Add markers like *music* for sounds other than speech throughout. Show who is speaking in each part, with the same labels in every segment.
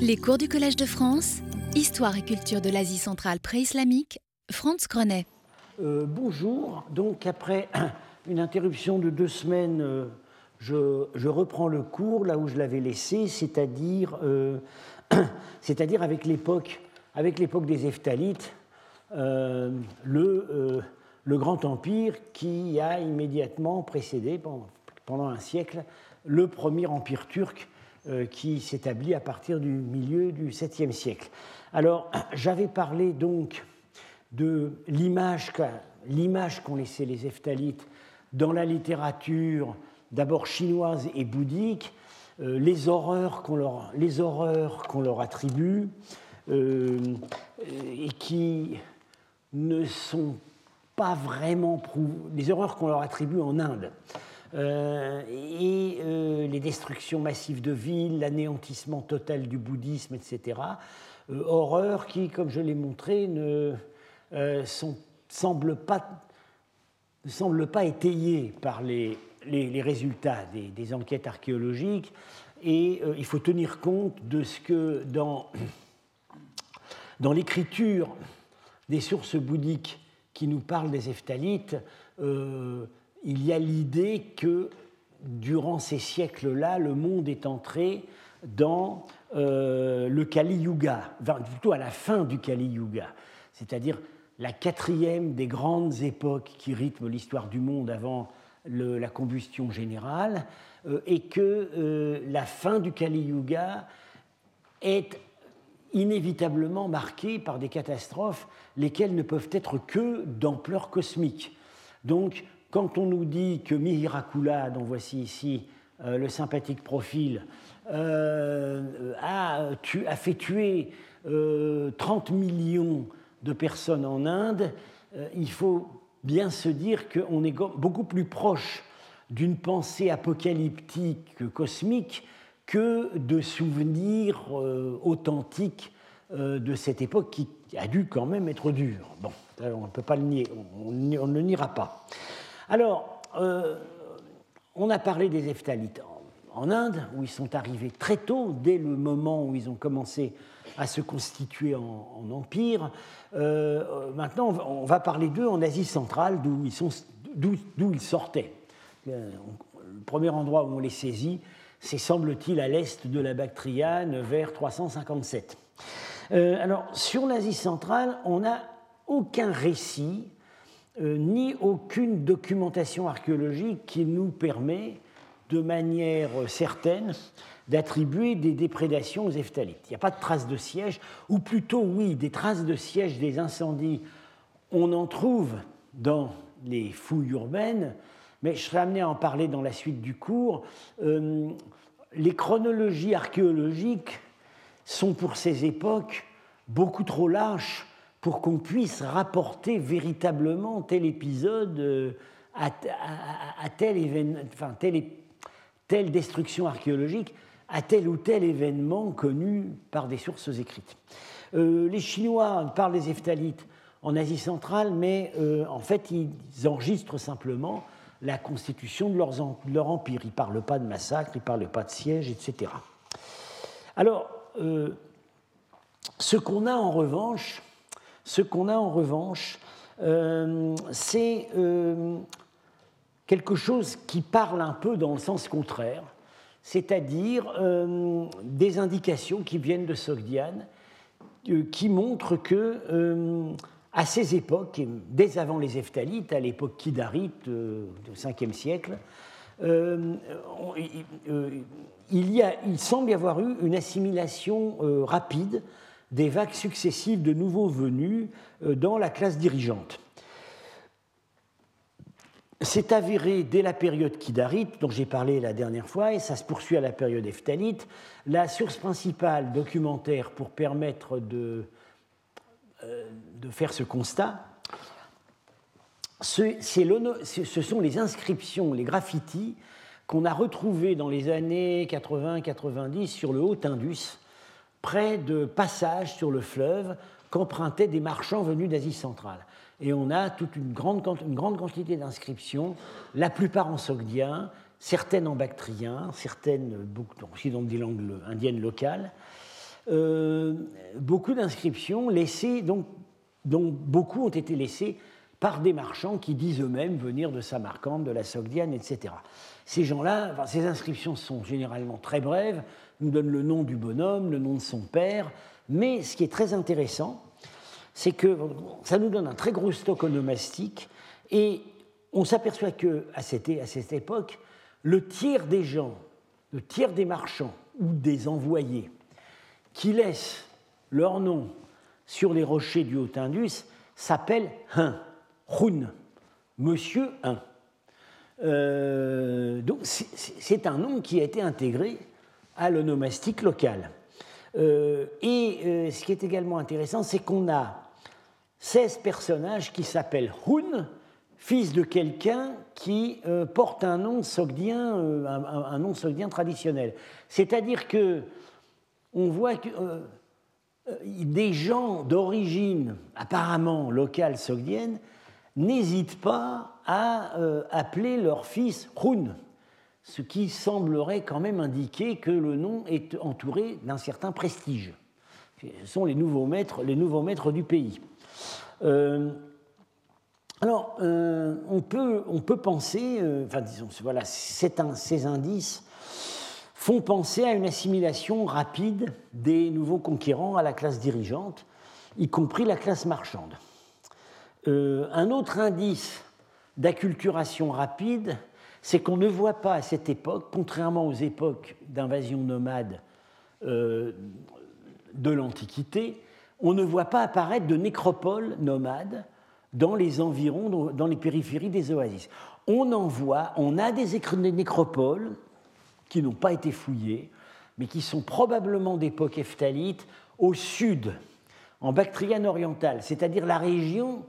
Speaker 1: Les cours du Collège de France, Histoire et culture de l'Asie centrale pré-islamique, Franz Grenet.
Speaker 2: Euh, bonjour, donc après *clears throat* une interruption de deux semaines, euh, je, reprends le cours là où je l'avais laissé, c'est-à-dire euh, *clears throat* c'est-à-dire avec l'époque avec l'époque des Eftalites, le, Grand Empire qui a immédiatement précédé pendant un siècle le premier empire turc qui s'établit à partir du milieu du 7e siècle. Alors, *clears throat* j'avais parlé donc de l'image qu'ont laissé les Eftalites dans la littérature, d'abord chinoise et bouddhique, euh, les horreurs qu'on leur, leur attribue, euh, et qui ne sont pas vraiment prouvées, les horreurs qu'on leur attribue en Inde. Euh, et euh, les destructions massives de villes, l'anéantissement total du bouddhisme, etc. Euh, horreurs qui, comme je l'ai montré, ne sont, semblent, pas, ne semblent pas étayées par les, résultats des, des, enquêtes archéologiques. Et il faut tenir compte de ce que dans, *coughs* dans l'écriture des sources bouddhiques qui nous parlent des Eftalites, il y a l'idée que durant ces siècles-là, le monde est entré dans euh, le Kali Yuga, plutôt à la fin du Kali Yuga, c'est-à-dire la quatrième des grandes époques qui rythment l'histoire du monde avant la combustion générale, euh, et que euh, la fin du Kali Yuga est inévitablement marquée par des catastrophes, lesquelles ne peuvent être que d'ampleur cosmique. Donc, quand on nous dit que Mihirakula, dont voici ici euh, le sympathique profil, euh, a, fait tuer 30 euh, millions de personnes en Inde, il faut bien se dire qu'on est beaucoup plus proche d'une pensée apocalyptique cosmique que de souvenirs authentiques de cette époque qui a dû quand même être dure. Bon, on ne peut pas le nier, on, on ne le niera pas. Alors, euh, on a parlé des Eftalites en, Inde, où ils sont arrivés très tôt, dès le moment où ils ont commencé à se constituer en, empire. Euh, maintenant, on va parler d'eux en Asie centrale, d'où ils, sortaient. Euh, le premier endroit où on les saisit, c'est, semble-t-il, à l'est de la Bactriane, vers 357. alors, sur l'Asie centrale, on n'a aucun récit ni aucune documentation archéologique qui nous permet de manière certaine d'attribuer des déprédations aux Eftalites. Il n'y a pas de traces de siège, ou plutôt oui, des traces de siège des incendies, on en trouve dans les fouilles urbaines, mais je serai amené à en parler dans la suite du cours. Euh, les chronologies archéologiques sont pour ces époques beaucoup trop lâches pour qu'on puisse rapporter véritablement tel épisode euh, à, tel événement, enfin, telle, destruction archéologique à tel ou tel événement connu par des sources écrites. Euh, les Chinois parlent des Eftalites en Asie centrale, mais euh, en fait, ils enregistrent simplement la constitution de, leur empire. Ils ne parlent pas de massacre, ils ne parlent pas de siège, etc. Alors, ce qu'on a en revanche, ce qu'on a en revanche, euh, c'est euh, quelque chose qui parle un peu dans le sens contraire, c'est-à-dire euh, des indications qui viennent de Sogdiane, qui montrent que à ces époques, dès avant les Eftalites, à l'époque kidarite du 5e siècle, il, y a, il semble y avoir eu une assimilation rapide des vagues successives de nouveaux venus euh, dans la classe dirigeante. C'est avéré dès la période kidarite, dont j'ai parlé la dernière fois, et ça se poursuit à la période eftalite. La source principale documentaire pour permettre de, euh, de faire ce constat, ce, ce sont les inscriptions, les graffitis qu'on a retrouvés dans les années 80-90 sur le Haut-Indus, près de passages sur le fleuve qu'empruntaient des marchands venus d'Asie centrale. Et on a toute une grande, une grande quantité d'inscriptions, la plupart en sogdien, certaines en bactrien, certaines aussi dans des langues indiennes locales. beaucoup d'inscriptions laissées, donc, dont beaucoup ont été laissées par des marchands qui disent eux-mêmes venir de Samarcande, de la Sogdiane, etc. Ces gens-là, ces inscriptions sont généralement très brèves, nous donnent le nom du bonhomme, le nom de son père, mais ce qui est très intéressant, c'est que ça nous donne un très gros stock onomastique et on s'aperçoit que à cette, à époque, le tiers des gens, le tiers des marchands ou des envoyés qui laissent leur nom sur les rochers du Haut-Indus s'appellent Hun. Hun, Monsieur 1. Euh, donc c'est un nom qui a été intégré à l'onomastique local. Euh, et euh, ce qui est également intéressant, c'est qu'on a 16 personnages qui s'appellent Hun, fils de quelqu'un qui porte un nom sogdien, un, nom sogdien traditionnel. C'est-à-dire que on voit que des gens d'origine apparemment locale sogdienne n'hésitent pas à euh, appeler leur fils Hun, ce qui semblerait quand même indiquer que le nom est entouré d'un certain prestige. Ce sont les nouveaux maîtres, du pays. Euh, alors, euh, on, peut, penser, enfin disons, voilà, ces indices font penser à une assimilation rapide des nouveaux conquérants à la classe dirigeante, y compris la classe marchande. Euh, un autre indice d'acculturation rapide, c'est qu'on ne voit pas à cette époque, contrairement aux époques d'invasion nomade euh, de l'Antiquité, on ne voit pas apparaître de nécropoles nomades dans les environs, dans les périphéries des oasis. On en voit, on a des nécropoles qui n'ont pas été fouillées, mais qui sont probablement d'époque ephthalite au sud, en Bactriane orientale, c'est-à-dire la région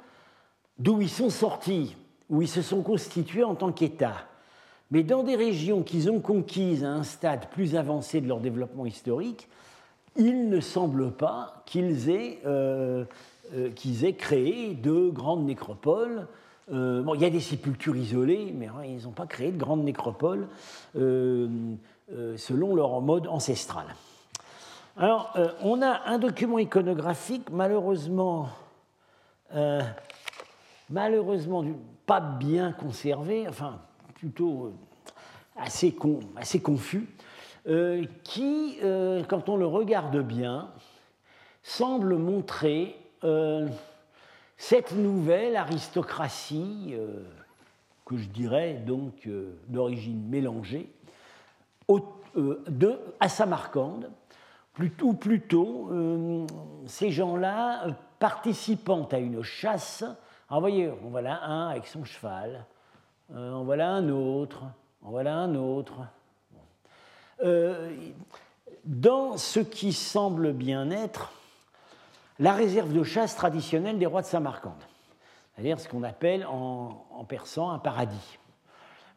Speaker 2: d'où ils sont sortis, où ils se sont constitués en tant qu'État, mais dans des régions qu'ils ont conquises à un stade plus avancé de leur développement historique, il ne semble pas qu'ils aient, euh, euh, aient, créé de grandes nécropoles. Euh, bon, il y a des sépultures isolées, mais hein, ils n'ont pas créé de grandes nécropoles selon leur mode ancestral. Alors, on a un document iconographique, malheureusement, malheureusement pas bien conservé, enfin plutôt euh, assez, confus, euh, qui, euh, quand on le regarde bien, semble montrer cette nouvelle aristocratie, que je dirais donc d'origine mélangée, de, à Samarcande, plutôt, plutôt ces gens-là participant à une chasse. Alors, vous voyez, on voilà un avec son cheval, euh, on voilà un autre, voilà un autre. Euh, dans ce qui semble bien être la réserve de chasse traditionnelle des rois de Samarcande, c'est-à-dire ce qu'on appelle en, persan un paradis.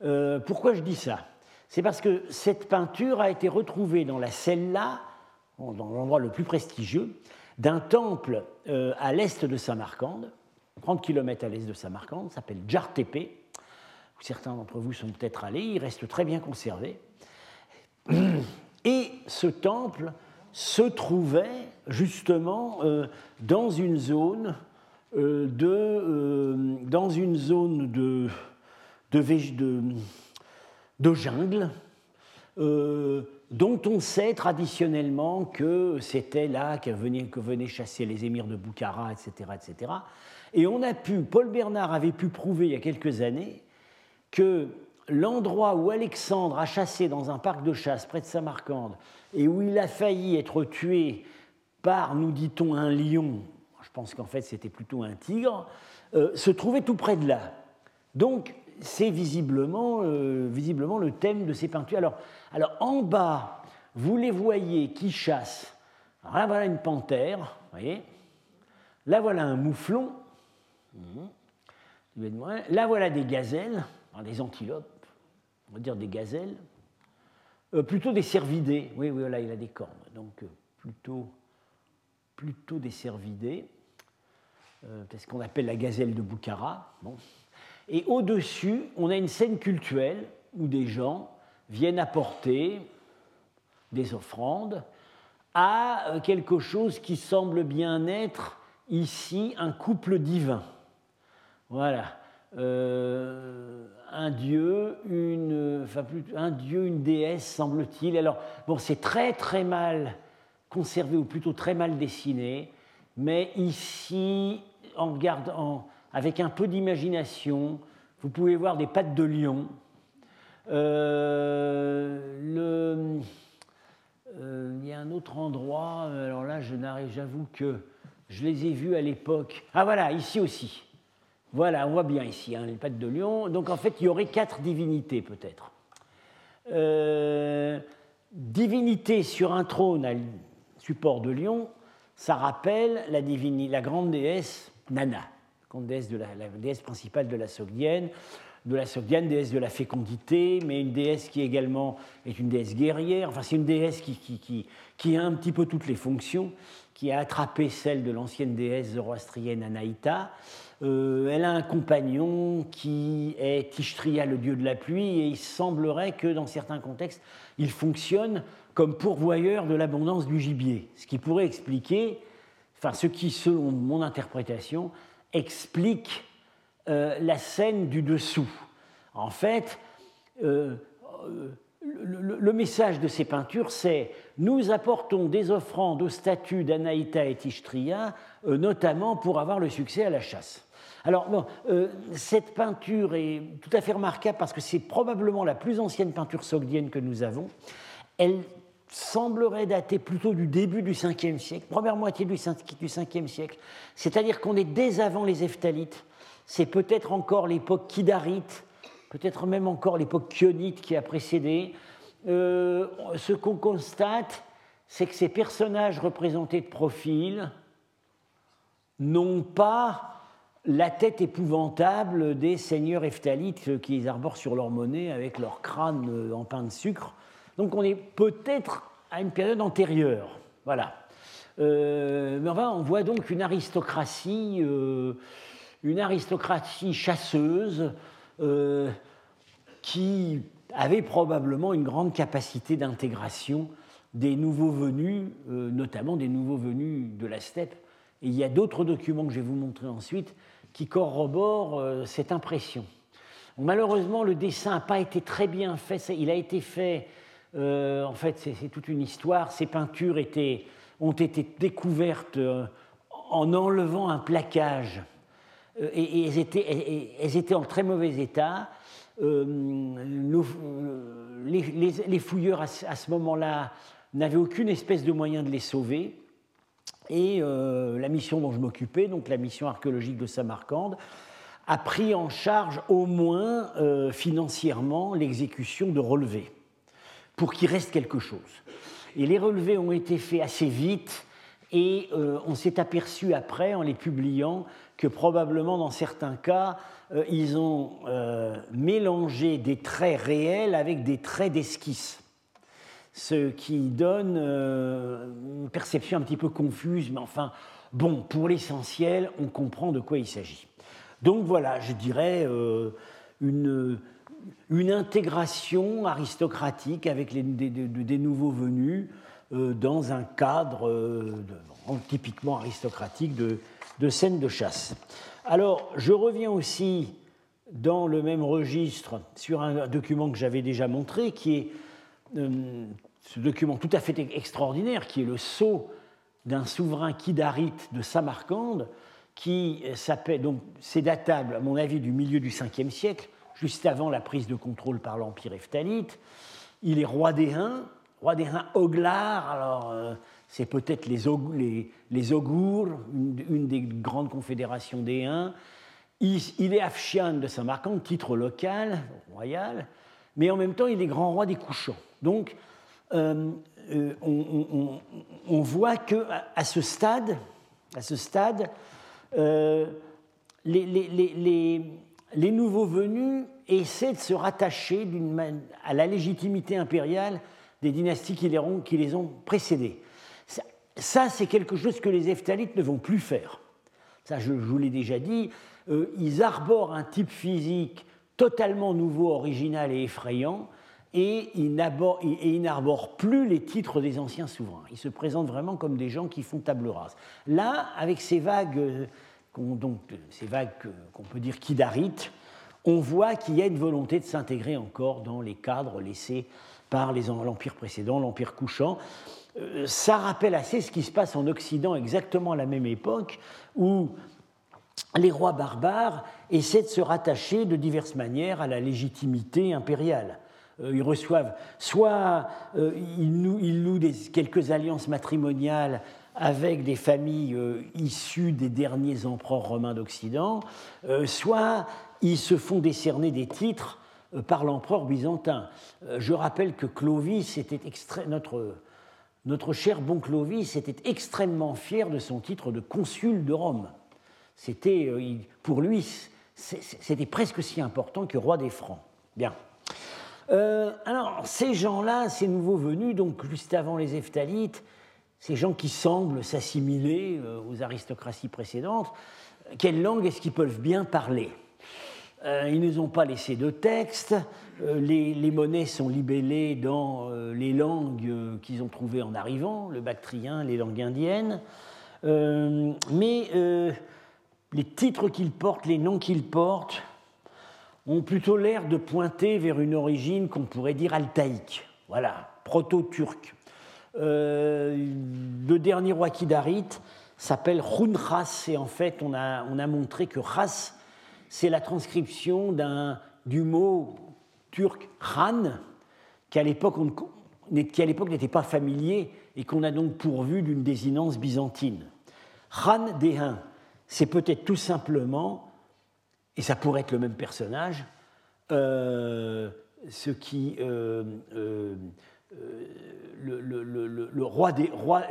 Speaker 2: Euh, pourquoi je dis ça? C'est parce que cette peinture a été retrouvée dans la cella, dans l'endroit le plus prestigieux, d'un temple à l'est de Samarcande, 30 km à l'est de Samarcande, s'appelle Certains d'entre vous sont peut-être allés, il reste très bien conservé. *clears throat* Et ce temple se trouvait justement euh, dans une zone euh, de, euh, dans une zone de, de jungle dont on sait traditionnellement que c'était là que venaient, que venaient chasser les émirs de Boukhara, etc., etc. Et on a pu, Paul Bernard avait pu prouver il y a quelques années que l'endroit où Alexandre a chassé dans un parc de chasse près de Samarcande et où il a failli être tué par, nous dit-on, un lion, je pense qu'en fait c'était plutôt un tigre, euh, se trouvait tout près de là. Donc c'est visiblement, euh, visiblement le thème de ces peintures. Alors, alors en bas, vous les voyez qui chassent. Alors là voilà une panthère, voyez. Là voilà un mouflon, Mhm. Là, voilà des gazelles, des antilopes, on va dire des gazelles, euh, plutôt des cervidés. Oui, oui, là, il a des cornes, donc euh, plutôt, plutôt des cervidés. Euh, c'est ce qu'on appelle la gazelle de Boukhara. Et au-dessus, on a une scène cultuelle où des gens viennent apporter des offrandes à quelque chose qui semble bien être ici un couple divin. Voilà. Euh, un dieu, une, enfin, un dieu, une déesse, semble-t-il. Alors, bon, c'est très très mal conservé, ou plutôt très mal dessiné, mais ici, en regardant, avec un peu d'imagination, vous pouvez voir des pattes de lion. Euh, euh, il y a un autre endroit, alors là, je j'avoue que je les ai vus à l'époque. Ah voilà, ici aussi. Voilà, on voit bien ici hein, les pattes de lion. Donc en fait, il y aurait quatre divinités peut-être. Euh, divinité sur un trône à support de lion, ça rappelle la, la grande déesse Nana, de la, déesse principale de la Sogdienne, de la Sogdienne, déesse de la fécondité, mais une déesse qui également est une déesse guerrière. Enfin, c'est une déesse qui, qui, qui, a un petit peu toutes les fonctions, qui a attrapé celle de l'ancienne déesse zoroastrienne Anaïta. Euh, elle a un compagnon qui est Tishtria, le dieu de la pluie, et il semblerait que dans certains contextes, il fonctionne comme pourvoyeur de l'abondance du gibier, ce qui pourrait expliquer, enfin ce qui, selon mon interprétation, explique euh, la scène du dessous. En fait, euh, le, message de ces peintures, c'est nous apportons des offrandes aux statues d'Anaïta et Tishtria, notamment pour avoir le succès à la chasse. Alors, bon, euh, cette peinture est tout à fait remarquable parce que c'est probablement la plus ancienne peinture sogdienne que nous avons. Elle semblerait dater plutôt du début du 5e siècle, première moitié du 5e siècle. C'est-à-dire qu'on est dès avant les Eftalites. C'est peut-être encore l'époque kidarite, peut-être même encore l'époque kionite qui a précédé. Euh, ce qu'on constate, c'est que ces personnages représentés de profil n'ont pas la tête épouvantable des seigneurs eftalites qui arborent sur leur monnaie avec leur crâne euh, en pain de sucre. Donc on est peut-être à une période antérieure. Voilà. Euh, mais enfin, on voit donc une aristocratie, euh, une aristocratie chasseuse qui avait probablement une grande capacité d'intégration des nouveaux venus, notamment des nouveaux venus de la steppe. Et il y a d'autres documents que je vais vous montrer ensuite qui corrobore euh, cette impression. Malheureusement, le dessin n'a pas été très bien fait. Il a été fait, euh, en fait, c'est toute une histoire. Ces peintures ont été découvertes euh, en enlevant un plaquage. Et, elles, étaient, en très mauvais état. les, fouilleurs, à ce moment-là, n'avaient aucune espèce de moyen de les sauver. Et euh, la mission dont je m'occupais, donc la mission archéologique de Samarcande, a pris en charge au moins euh, financièrement l'exécution de relevés, pour qu'il reste quelque chose. Et les relevés ont été faits assez vite, et euh, on s'est aperçu après, en les publiant, que probablement dans certains cas, ils ont mélangé des traits réels avec des traits d'esquisse ce qui donne euh, une perception un petit peu confuse, mais enfin, bon, pour l'essentiel, on comprend de quoi il s'agit. Donc voilà, je dirais euh, une, une, intégration aristocratique avec des, nouveaux venus euh, dans un cadre typiquement aristocratique de, de scène de chasse. Alors, je reviens aussi dans le même registre sur un document que j'avais déjà montré, qui est ce document tout à fait extraordinaire qui est le sceau d'un souverain kidarite de Samarcande, qui s'appelle, donc c'est datable à mon avis du milieu du 5e siècle, juste avant la prise de contrôle par l'Empire Eftalite. Il est roi des Huns, roi des Huns Oglar, alors euh, c'est peut-être les, les, Ogours, une, des grandes confédérations des Huns. Il, il est Afshian de Samarcande, titre local, royal, mais en même temps il est grand roi des couchants. Donc euh, euh, on, voit que à ce stade, à ce stade euh, les, nouveaux venus essaient de se rattacher à la légitimité impériale des dynasties qui les ont, qui précédées. Ça, c'est quelque chose que les Eftalites ne vont plus faire. Ça, je, vous l'ai déjà dit. ils arborent un type physique totalement nouveau, original et effrayant, et il n'arbore plus les titres des anciens souverains. Il se présente vraiment comme des gens qui font table rase. Là, avec ces vagues, euh, vagues qu'on peut dire kidarites, on voit qu'il y a une volonté de s'intégrer encore dans les cadres laissés par l'empire précédent, l'empire couchant. Euh, ça rappelle assez ce qui se passe en Occident exactement à la même époque, où les rois barbares essaient de se rattacher de diverses manières à la légitimité impériale. Euh, ils reçoivent, soit euh, ils nouent, quelques alliances matrimoniales avec des familles euh, issues des derniers empereurs romains d'Occident, soit ils se font décerner des titres par l'empereur byzantin. je rappelle que Clovis était notre, notre cher bon Clovis était extrêmement fier de son titre de consul de Rome. C'était pour lui c'était presque si important que roi des Francs. Bien. Euh, alors, ces gens-là, ces nouveaux venus, donc juste avant les Eftalites, ces gens qui semblent s'assimiler euh, aux aristocraties précédentes, quelle langue est-ce qu'ils peuvent bien parler? Euh, Ils ne nous ont pas laissé de texte, les, monnaies sont libellées dans les langues qu'ils ont trouvées en arrivant, le bactrien, les langues indiennes, mais les titres qu'ils portent, les noms qu'ils portent, ont plutôt l'air de pointer vers une origine qu'on pourrait dire altaïque, voilà, proto-turc. Euh, le dernier roi Kidarit s'appelle Khunras, et en fait, on a, on a montré que Ras, c'est la transcription du mot turc Khan, qui à l'époque n'était pas familier et qu'on a donc pourvu d'une désinence byzantine. Khan Dehin, c'est peut-être tout simplement et ça pourrait être le même personnage, euh, ce qui euh, euh, le, roi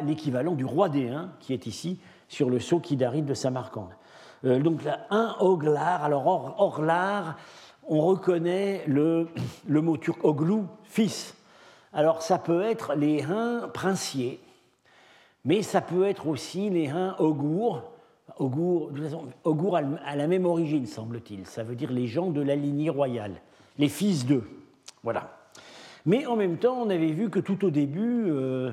Speaker 2: l'équivalent du roi des Huns qui est ici sur le sceau Kidarit de Samarcande. donc là, un Oglar, alors Orlar, on reconnaît le, le mot turc Oglou, fils. Alors ça peut être les Huns princiers, mais ça peut être aussi les Huns Ogour, Augour, a la même origine, semble-t-il. Ça veut dire les gens de la lignée royale, les fils d'eux. Voilà. Mais en même temps, on avait vu que tout au début, euh,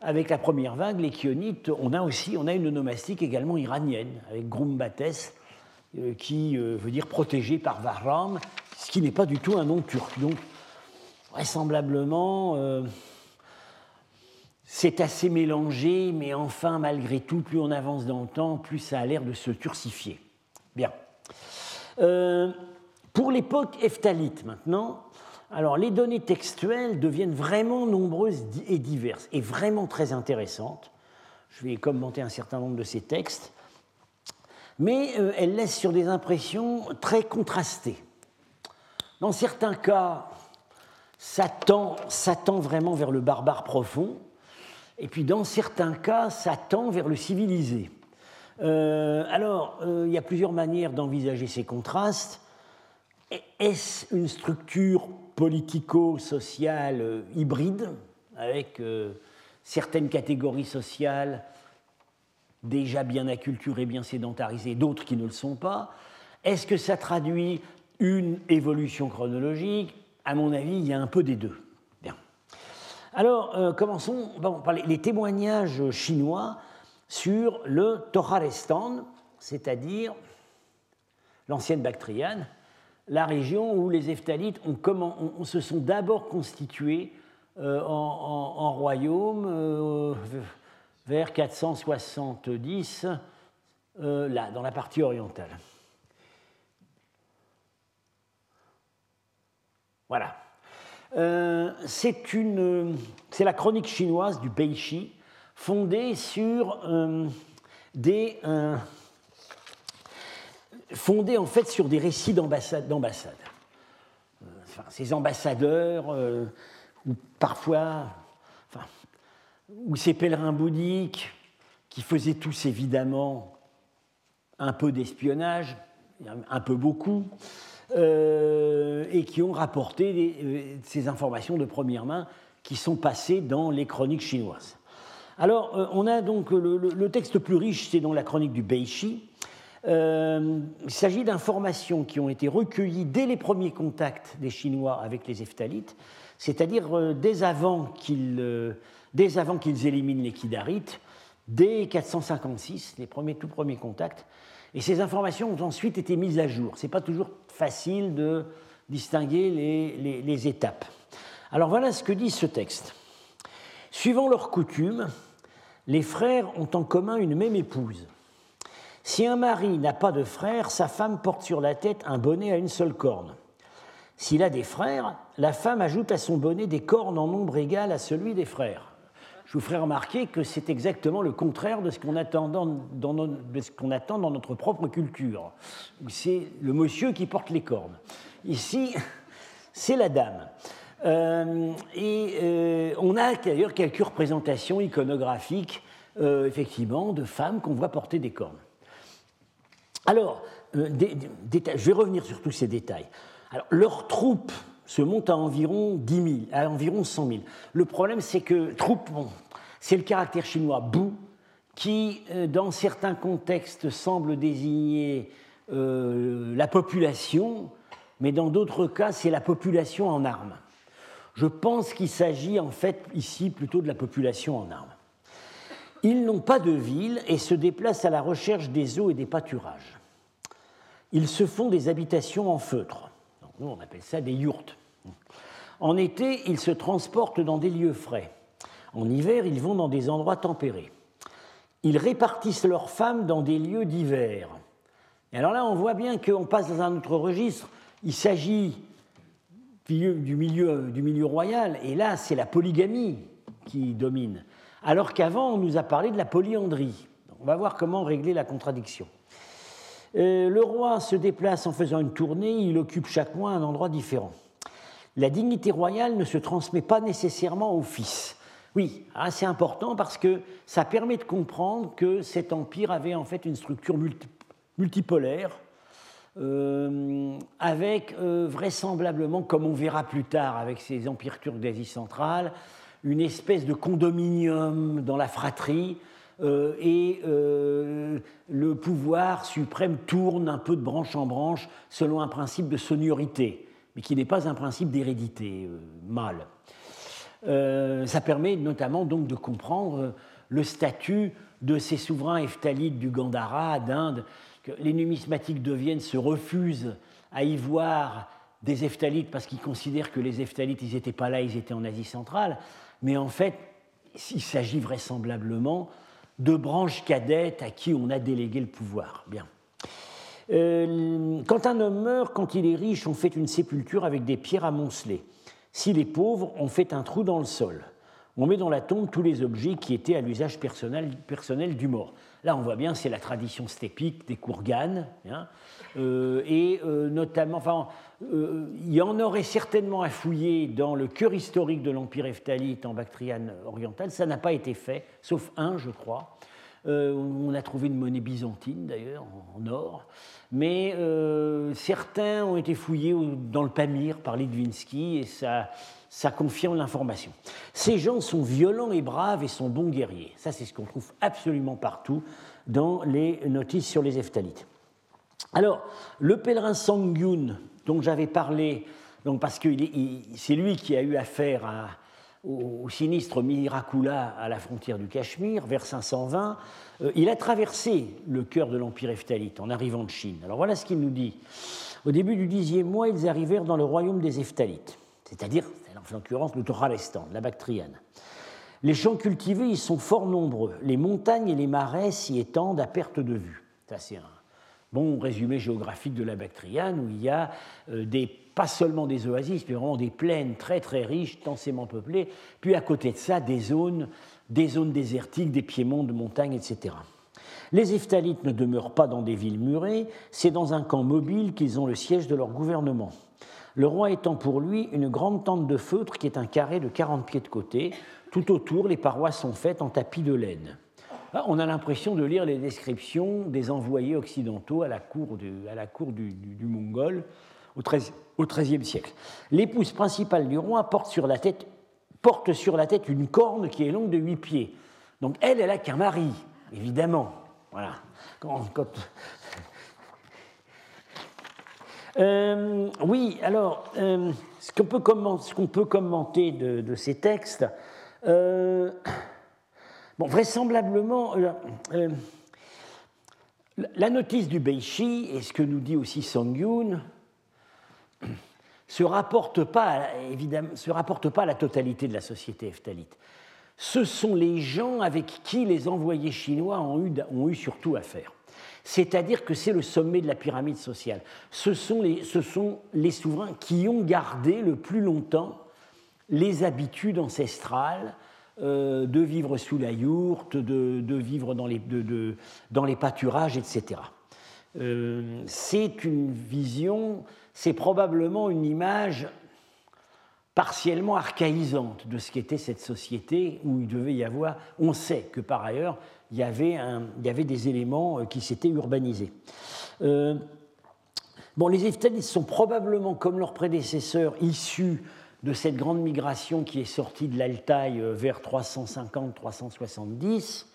Speaker 2: avec la première vague, les Kionites, on a aussi on a une nomastique également iranienne, avec Grumbates, euh, qui euh, veut dire protégé par Vahram, ce qui n'est pas du tout un nom turc. Donc, vraisemblablement, c'est assez mélangé, mais enfin, malgré tout, plus on avance dans le temps, plus ça a l'air de se turcifier. Bien. Euh, pour l'époque Eftalite, maintenant, alors les données textuelles deviennent vraiment nombreuses et diverses, et vraiment très intéressantes. Je vais commenter un certain nombre de ces textes, mais euh, elles laissent sur des impressions très contrastées. Dans certains cas, ça tend vraiment vers le barbare profond, et puis dans certains cas, ça tend vers le civilisé. Euh, alors, euh, il y a plusieurs manières d'envisager ces contrastes. Est-ce une structure politico-sociale euh, hybride, avec certaines catégories sociales déjà bien acculturées, bien sédentarisées, d'autres qui ne le sont pas? Est-ce que ça traduit une évolution chronologique? À mon avis, il y a un peu des deux. Alors, euh, commençons par les, témoignages chinois sur le Toharestan, c'est-à-dire l'ancienne Bactriane, la région où les Eftalites se sont d'abord constitués euh, en, royaume euh, vers 470, là, dans la partie orientale. Voilà. Euh, c'est la chronique chinoise du Beishi, fondée sur euh, des euh, fondée en fait sur des récits d'ambassade. ces ambassadeurs, ou parfois, ou ces pèlerins bouddhiques qui faisaient tous évidemment un peu d'espionnage, un peu beaucoup, euh, et qui ont rapporté euh, ces informations de première main qui sont passées dans les chroniques chinoises. Alors, euh, on a donc le, texte plus riche, c'est dans la chronique du Beishi. il s'agit d'informations qui ont été recueillies dès les premiers contacts des Chinois avec les Eftalites, c'est-à-dire dès avant qu'ils dès avant qu'ils éliminent les Kidarites, dès 456, les premiers, tout premiers contacts. Et ces informations ont ensuite été mises à jour. Ce n'est pas toujours facile de distinguer les, étapes. Alors voilà ce que dit ce texte. Suivant leurs coutumes, les frères ont en commun une même épouse. Si un mari n'a pas de frère, sa femme porte sur la tête un bonnet à une seule corne. S'il a des frères, la femme ajoute à son bonnet des cornes en nombre égal à celui des frères je vous ferai remarquer que c'est exactement le contraire de ce qu'on attend dans, notre propre culture. C'est le monsieur qui porte les cornes. Ici, *laughs* c'est la dame. Euh, et euh, on a d'ailleurs quelques représentations iconographiques, euh, effectivement, de femmes qu'on voit porter des cornes. Alors, je vais revenir sur tous ces détails. Alors, leurs troupes se monte à environ 10 000, à environ 100 000. Le problème, c'est que troupe, c'est le caractère chinois bu qui, euh, dans certains contextes, semble désigner euh, la population, mais dans d'autres cas, c'est la population en armes. Je pense qu'il s'agit en fait ici plutôt de la population en armes. Ils n'ont pas de ville et se déplacent à la recherche des eaux et des pâturages. Ils se font des habitations en feutre. nous, on appelle ça des yurts. En été, ils se transportent dans des lieux frais. En hiver, ils vont dans des endroits tempérés. Ils répartissent leurs femmes dans des lieux divers. Et alors là, on voit bien qu'on passe dans un autre registre. Il s'agit du milieu, royal, et là, c'est la polygamie qui domine. Alors qu'avant, on nous a parlé de la polyandrie. On va voir comment régler la contradiction. Euh, le roi se déplace en faisant une tournée, il occupe chaque mois un endroit différent la dignité royale ne se transmet pas nécessairement au fils. Oui, assez important parce que ça permet de comprendre que cet empire avait en fait une structure multipolaire, euh, avec euh, vraisemblablement, comme on verra plus tard avec ces empires turcs d'Asie centrale, une espèce de condominium dans la fratrie, euh, et le pouvoir suprême tourne un peu de branche en branche selon un principe de seniorité mais qui n'est pas un principe d'hérédité euh, mâle. Euh, ça permet notamment donc de comprendre le statut de ces souverains eftalites du Gandhara, d'Inde, que les numismatiques de Vienne se refusent à y voir des eftalites parce qu'ils considèrent que les eftalites, ils n'étaient pas là, ils étaient en Asie centrale, mais en fait, il s'agit vraisemblablement de branches cadettes à qui on a délégué le pouvoir. Bien. Euh, quand un homme meurt, quand il est riche, on fait une sépulture avec des pierres amoncelées. S'il est pauvre, on fait un trou dans le sol. On met dans la tombe tous les objets qui étaient à l'usage personnel, du mort. Là, on voit bien, c'est la tradition stépique des Kourganes, hein. euh, et euh, notamment, enfin, il y en aurait certainement à fouiller dans le cœur historique de l'Empire Eftalite en Bactriane orientale. Ça n'a pas été fait, sauf un, je crois. Euh, on a trouvé une monnaie byzantine d'ailleurs, en, or. Mais euh, certains ont été fouillés dans le Pamir par Litvinsky et ça, ça confirme l'information. Ces gens sont violents et braves et sont bons guerriers. Ça, c'est ce qu'on trouve absolument partout dans les notices sur les Eftalites. Alors, le pèlerin Sangyun, dont j'avais parlé, donc parce que c'est lui qui a eu affaire à, au, sinistre Mirakula à la frontière du Cachemire, vers 520, euh, il a traversé le cœur de l'Empire Eftalite en arrivant de Chine. Alors voilà ce qu'il nous dit. Au début du dixième mois, ils arrivèrent dans le royaume des Eftalites, c'est-à-dire, en l'occurrence, le Toralestan, la Bactriane. Les champs cultivés y sont fort nombreux. Les montagnes et les marais s'y étendent à perte de vue. Ça, c'est un bon résumé géographique de la Bactriane où il y a euh, des pas seulement des oasis, mais vraiment des plaines très très riches, densément peuplées, puis à côté de ça, des zones, des zones désertiques, des piémonts de montagnes, etc. Les Eftalites ne demeurent pas dans des villes murées, c'est dans un camp mobile qu'ils ont le siège de leur gouvernement. Le roi étant pour lui une grande tente de feutre qui est un carré de 40 pieds de côté. Tout autour, les parois sont faites en tapis de laine. Ah, on a l'impression de lire les descriptions des envoyés occidentaux à la cour, à la cour du, du Mongol au XIIIe siècle. L'épouse principale du roi porte sur, la tête, porte sur la tête une corne qui est longue de huit pieds. Donc elle, elle a qu'un mari, évidemment. Voilà. oui, alors, ce qu'on peut, peut, commenter de, ces textes, bon, vraisemblablement, la notice du Beishi, et ce que nous dit aussi Song Yun, se rapporte pas, évidemment, se rapporte pas à la totalité de la société eftalite. Ce sont les gens avec qui les envoyés chinois ont eu, ont eu surtout affaire. C'est-à-dire que c'est le sommet de la pyramide sociale. Ce sont, les, ce sont les souverains qui ont gardé le plus longtemps les habitudes ancestrales euh, de vivre sous la yourte, de, vivre dans les, dans les, pâturages, etc. Euh, c'est une vision, c'est probablement une image partiellement archaïsante de ce qu'était cette société où il devait y avoir, on sait que par ailleurs, il y avait, des éléments euh, qui s'étaient urbanisés. bon, les Eftalites sont probablement, comme leurs prédécesseurs, issus de cette grande migration qui est sortie de l'Altaï euh, vers 350-370,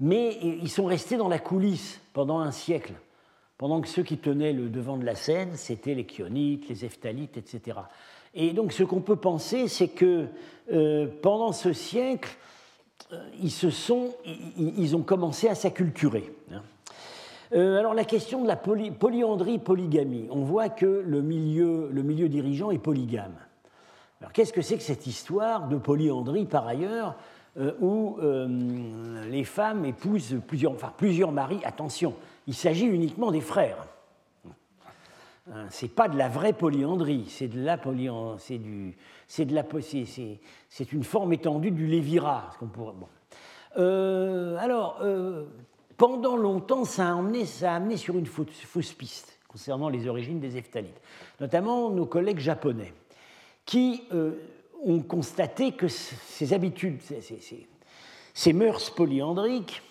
Speaker 2: mais ils sont restés dans la coulisse pendant un siècle, pendant que ceux qui tenaient le devant de la scène, c'était les Chionites, les Eftalites, etc. Et donc ce qu'on peut penser, c'est que euh, pendant ce siècle, euh, ils, se sont, ils, ont commencé à s'acculturer. Hein. alors la question de la polyandrie, polygamie, on voit que le milieu, le milieu dirigeant est polygame. Alors qu'est-ce que c'est que cette histoire de polyandrie par ailleurs euh, où euh, les femmes épousent plusieurs, enfin, plusieurs maris? Attention, il s'agit uniquement des frères. Hein, c'est pas de la vraie polyandrie, c'est de la c'est du, une forme étendue du lévira. Euh, alors, pendant longtemps, ça a, amené, ça a amené sur une fausse, piste concernant les origines des Eftalites, notamment nos collègues japonais qui euh, ont constaté que ces habitudes, ces, mœurs polyandriques,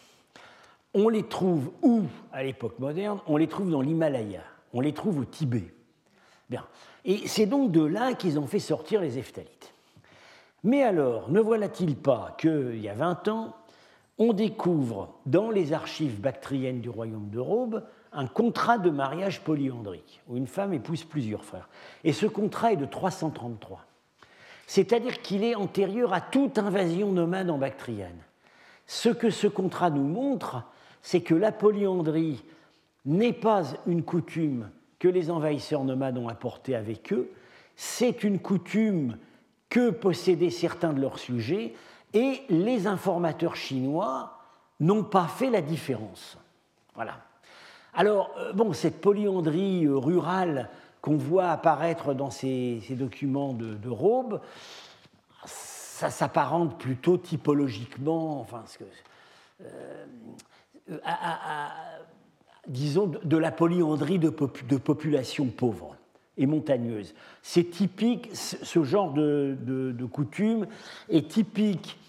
Speaker 2: on les trouve où à l'époque moderne? On les trouve dans l'Himalaya, on les trouve au Tibet. Bien. Et c'est donc de là qu'ils ont fait sortir les Eftalites. Mais alors, ne voilà-t-il pas qu'il y a 20 ans, on découvre dans les archives bactriennes du royaume de Robe un contrat de mariage polyandrique, où une femme épouse plusieurs frères. Et ce contrat est de 333. C'est-à-dire qu'il est antérieur à toute invasion nomade en Bactriane. Ce que ce contrat nous montre, c'est que la polyandrie n'est pas une coutume que les envahisseurs nomades ont apportée avec eux, c'est une coutume que possédaient certains de leurs sujets, et les informateurs chinois n'ont pas fait la différence. Voilà. Alors, euh, bon, cette polyandrie euh, rurale qu'on voit apparaître dans ces, documents de, de Raube, ça s'apparente plutôt typologiquement, enfin, euh, à, disons, de la polyandrie de, populations pauvres et montagneuses. C'est typique, ce genre de, coutume est typique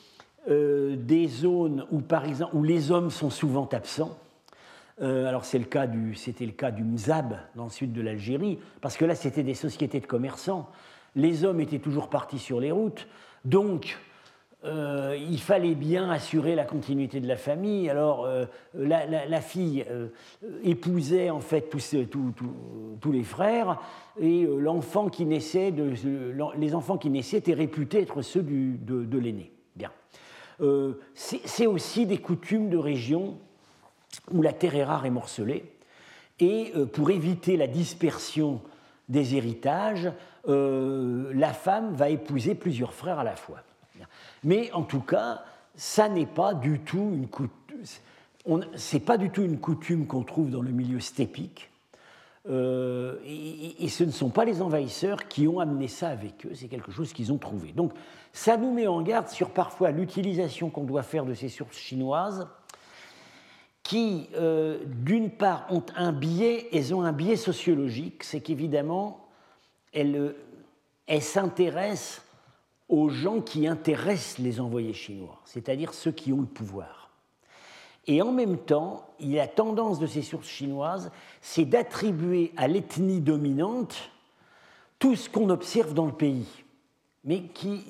Speaker 2: des zones où, par exemple, où les hommes sont souvent absents euh, alors c'était le cas du Mzab dans le sud de l'Algérie, parce que là c'était des sociétés de commerçants. Les hommes étaient toujours partis sur les routes, donc euh, il fallait bien assurer la continuité de la famille. Alors euh, la, fille épousait en fait tous, les frères, et l'enfant qui naissait, les enfants qui naissaient étaient réputés être ceux de, l'aîné. Bien. c'est aussi des coutumes de région où la terre est rare et morcelée. Et euh, pour éviter la dispersion des héritages, euh, la femme va épouser plusieurs frères à la fois. Mais en tout cas, ça n'est pas du tout une coutume. C'est pas du tout une coutume qu'on trouve dans le milieu stépique. Euh, et, ce ne sont pas les envahisseurs qui ont amené ça avec eux, c'est quelque chose qu'ils ont trouvé. Donc ça nous met en garde sur parfois l'utilisation qu'on doit faire de ces sources chinoises qui, euh, d'une part, ont un biais, elles ont un biais sociologique, c'est qu'évidemment, elles, elles s'intéressent aux gens qui intéressent les envoyés chinois, c'est-à-dire ceux qui ont le pouvoir. Et en même temps, il a la tendance de ces sources chinoises, c'est d'attribuer à l'ethnie dominante tout ce qu'on observe dans le pays, mais qui,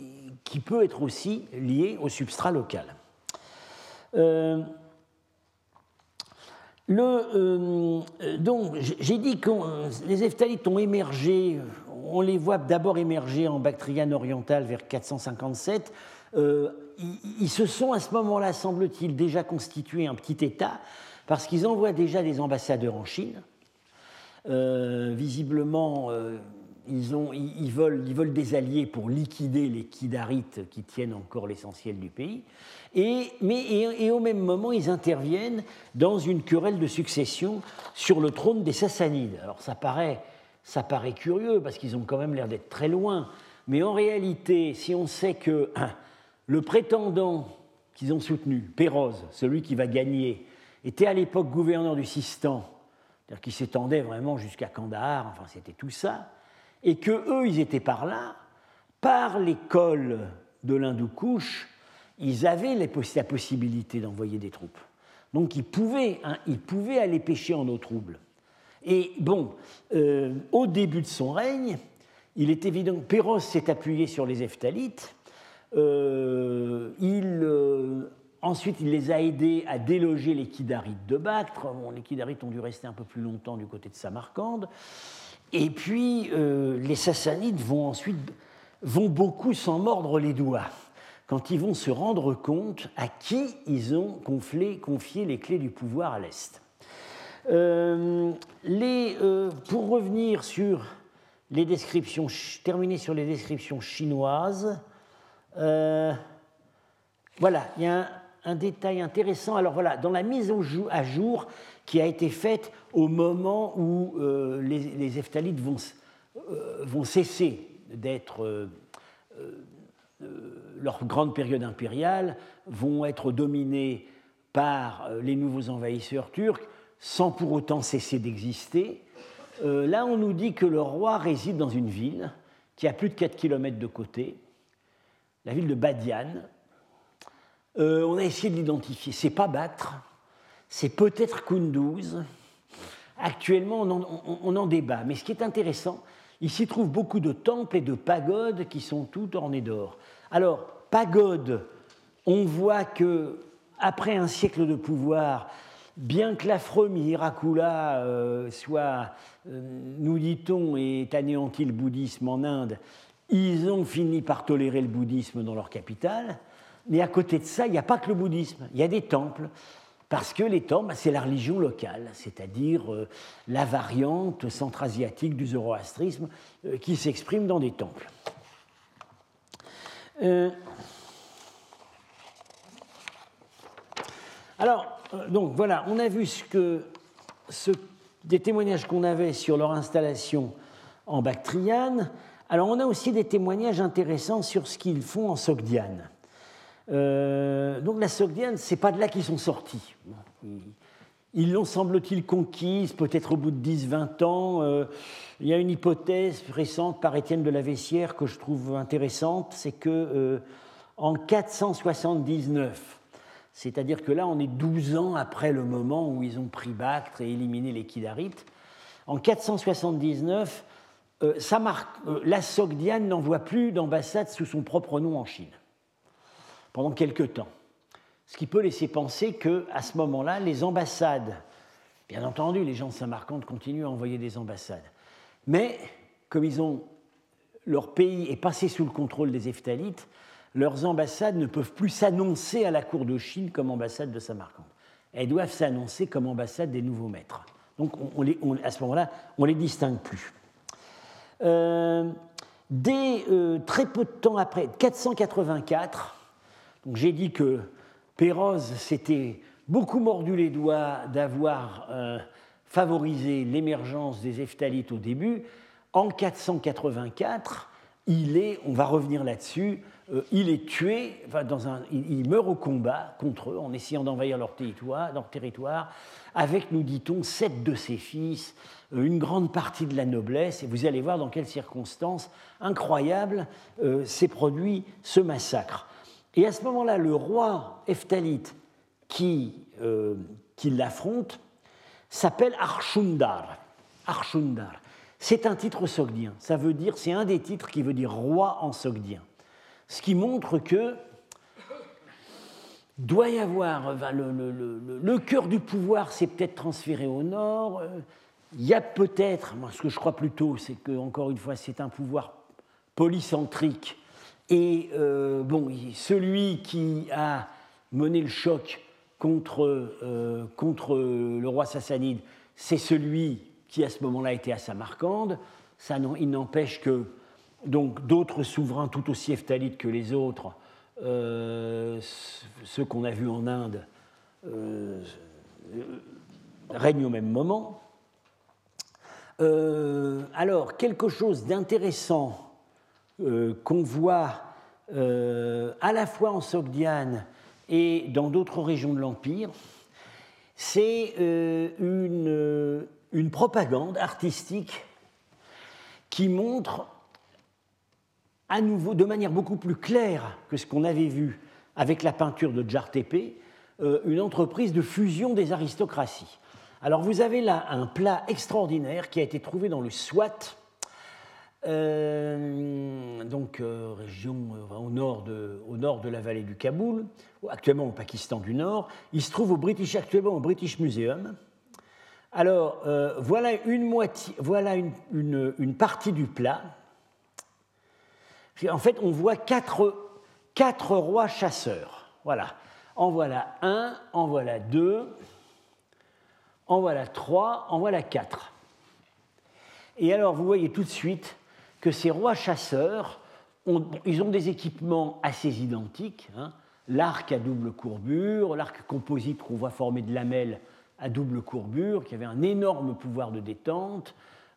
Speaker 2: peut être aussi lié au substrat local. Euh, Le, donc, j'ai dit que les Eftalites ont émergé, on les voit d'abord émerger en Bactriane orientale vers 457. ils, se sont à ce moment-là, semble-t-il, déjà constitués un petit État, parce qu'ils envoient déjà des ambassadeurs en Chine. visiblement, ils, ont, ils, veulent, ils, veulent, des alliés pour liquider les Kidarites qui tiennent encore l'essentiel du pays. Et, mais, et, au même moment, ils interviennent dans une querelle de succession sur le trône des Sassanides. Alors ça paraît, ça paraît curieux parce qu'ils ont quand même l'air d'être très loin. Mais en réalité, si on sait que le prétendant qu'ils ont soutenu, Péroz, celui qui va gagner, était à l'époque gouverneur du Sistan, c'est-à-dire qui s'étendait vraiment jusqu'à Kandahar, enfin c'était tout ça, et que eux, ils étaient par là, par l'école de l'Hindoukouche, ils avaient la possibilité d'envoyer des troupes. Donc ils pouvaient, hein, ils pouvaient aller pêcher en eau trouble. Et bon, euh, au début de son règne, il est évident que Péros s'est appuyé sur les Eftalites. Euh, euh, ensuite, il les a aidés à déloger les Kidarites de Bactre. les Kidarites ont dû rester un peu plus longtemps du côté de Samarcande. Et puis, les Sassanides vont ensuite vont beaucoup s'en mordre les doigts quand ils vont se rendre compte à qui ils ont confié les clés du pouvoir à l'Est. Euh, euh, pour revenir sur les descriptions, terminer sur les descriptions chinoises, voilà, il y a un, détail intéressant. Alors voilà, dans la mise à jour qui a été faite au moment où euh, les, les, vont, euh, vont cesser d'être euh, leur grande période impériale, vont être dominés par les nouveaux envahisseurs turcs sans pour autant cesser d'exister. là, on nous dit que le roi réside dans une ville qui a plus de 4 km de côté, la ville de Badian. on a essayé de l'identifier. C'est pas Bactre, c'est peut-être Kunduz. Actuellement, on en, débat. Mais ce qui est intéressant, il s'y trouve beaucoup de temples et de pagodes qui sont toutes ornées d'or. Alors, pagode, on voit que après un siècle de pouvoir, bien que l'affreux Mihirakula euh, soit, euh, nous dit-on, ait anéanti le bouddhisme en Inde, ils ont fini par tolérer le bouddhisme dans leur capitale. Mais à côté de ça, il n'y a pas que le bouddhisme, il y a des temples. Parce que les temples, c'est la religion locale, c'est-à-dire euh, la variante centra-asiatique du zoroastrisme qui s'exprime dans des temples. Alors, donc voilà, on a vu des témoignages qu'on avait sur leur installation en Bactriane. Alors, on a aussi des témoignages intéressants sur ce qu'ils font en Sogdiane. Euh, donc la Sogdiane, c'est pas de là qu'ils sont sortis. Ils l'ont, semble-t-il, conquise, peut-être au bout de 10-20 ans. Euh, il y a une hypothèse récente par Étienne de la Vessière que je trouve intéressante, c'est que euh, en 479, c'est-à-dire que là, on est 12 ans après le moment où ils ont pris Bactre et éliminé les Kidarites, en 479, la Sogdiane n'envoie plus d'ambassade sous son propre nom en Chine pendant quelque temps. Ce qui peut laisser penser qu'à ce moment-là, les ambassades, bien entendu, les gens de Saint-Marcande continuent à envoyer des ambassades, mais comme ils ont, leur pays est passé sous le contrôle des Eftalites, leurs ambassades ne peuvent plus s'annoncer à la cour de Chine comme ambassade de Samarcande. Elles doivent s'annoncer comme ambassade des nouveaux maîtres. Donc à ce moment-là, on ne les distingue plus. Euh, dès euh, très peu de temps après, 484, j'ai dit que Péroz s'était beaucoup mordu les doigts d'avoir euh, favorisé l'émergence des Eftalites au début. En 484, il est, on va revenir là-dessus, euh, il est tué, dans un, il, meurt au combat contre eux en essayant d'envahir leur territoire, leur territoire, avec, nous dit-on, sept de ses fils, euh, une grande partie de la noblesse, et vous allez voir dans quelles circonstances incroyables s'est produit ce massacre. Et à ce moment-là, le roi Eftalite qui, euh, qui l'affronte s'appelle Archundar. Archundar. C'est un titre sogdien. Ça veut dire, c'est un des titres qui veut dire roi en sogdien. Ce qui montre que doit y avoir le, cœur du pouvoir s'est peut-être transféré au nord. Il y a peut-être, moi ce que je crois plutôt, c'est que encore une fois c'est un pouvoir polycentrique et euh, bon celui qui a mené le choc contre, euh, contre le roi sassanide, c'est celui qui à ce moment-là était à Samarcande. Ça, il n'empêche que donc d'autres souverains tout aussi eftalites que les autres euh, ceux qu'on a vus en Inde euh, règnent au même moment. Euh, alors, quelque chose d'intéressant qu'on voit à la fois en Sogdiane et dans d'autres régions de l'Empire, c'est une propagande artistique qui montre à nouveau, de manière beaucoup plus claire que ce qu'on avait vu avec la peinture de Djartepe, euh, une entreprise de fusion des aristocraties. Alors vous avez là un plat extraordinaire qui a été trouvé dans le Swat, euh, donc euh, région au, nord de, au nord de la vallée du Kaboul, actuellement au Pakistan du Nord. Il se trouve au British, actuellement au British Museum. Alors voilà, une, moitié, voilà une, une partie du plat en fait, on voit quatre, quatre rois chasseurs. Voilà. En voilà un, en voilà deux, en voilà trois, en voilà quatre. Et alors, vous voyez tout de suite que ces rois chasseurs, ont, ils ont des équipements assez identiques. Hein. L'arc à double courbure, l'arc composite qu'on voit formé de lamelles à double courbure, qui avait un énorme pouvoir de détente,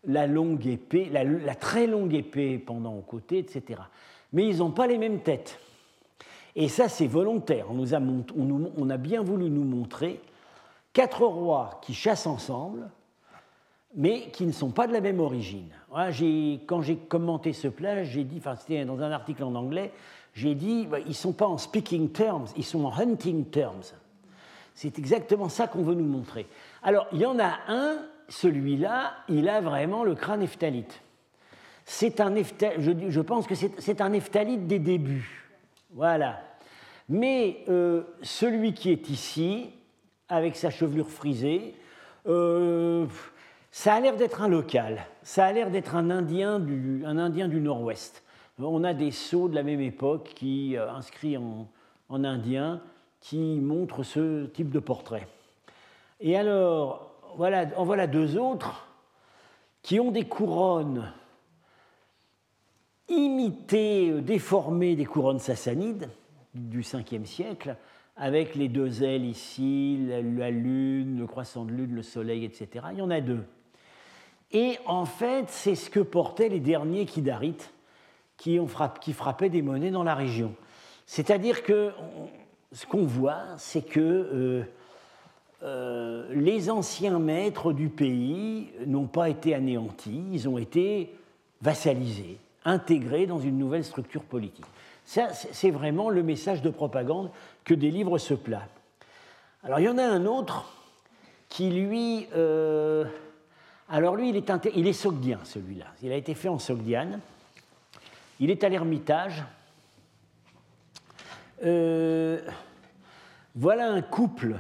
Speaker 2: la longue épée, la, très longue épée pendant aux côtés, etc. Mais ils n'ont pas les mêmes têtes. Et ça, c'est volontaire. On, nous a, on, a, bien voulu nous montrer quatre rois qui chassent ensemble, mais qui ne sont pas de la même origine. quand j'ai commenté ce plat, j'ai dit, enfin c'était dans un article en anglais, j'ai dit, bah, ils ne sont pas en speaking terms, ils sont en hunting terms. C'est exactement ça qu'on veut nous montrer. Alors, il y en a un celui-là, il a vraiment le crâne ephtalite. C'est un je, pense que c'est un ephtalite des débuts. Voilà. Mais euh, celui qui est ici, avec sa chevelure frisée, euh, ça a l'air d'être un local. Ça a l'air d'être un Indien du, un Indien du Nord-Ouest. On a des sceaux de la même époque qui, euh, inscrits en, en indien qui montrent ce type de portrait. Et alors, voilà, en voilà deux autres qui ont des couronnes imitées, euh, déformées des couronnes sassanides du 5e siècle, avec les deux ailes ici, la, lune, le croissant de lune, le soleil, etc. Il y en a deux. Et en fait, c'est ce que portaient les derniers Kidarites qui, frappaient des monnaies dans la région. C'est-à-dire que ce qu'on voit, c'est que euh, euh, les anciens maîtres du pays n'ont pas été anéantis, ils ont été vassalisés, intégrés dans une nouvelle structure politique. C'est vraiment le message de propagande que délivre ce plat. Alors il y en a un autre qui lui... Euh, alors lui, il est, il est sogdien, celui-là. Il a été fait en sogdiane. Il est à l'Ermitage. Euh, voilà un couple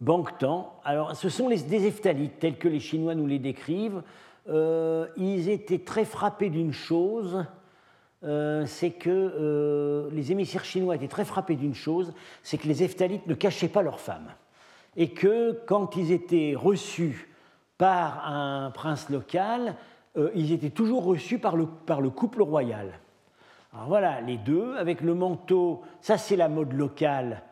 Speaker 2: Bangtan. Alors, ce sont les, des ephthalites, tels que les Chinois nous les décrivent. Euh, ils étaient très frappés d'une chose, euh, c'est que euh, les émissaires chinois étaient très frappés d'une chose, c'est que les ephthalites ne cachaient pas leurs femmes. Et que quand ils étaient reçus par un prince local, ils étaient toujours reçus par le, par le couple royal. Alors voilà, les deux, avec le manteau, ça c'est la mode locale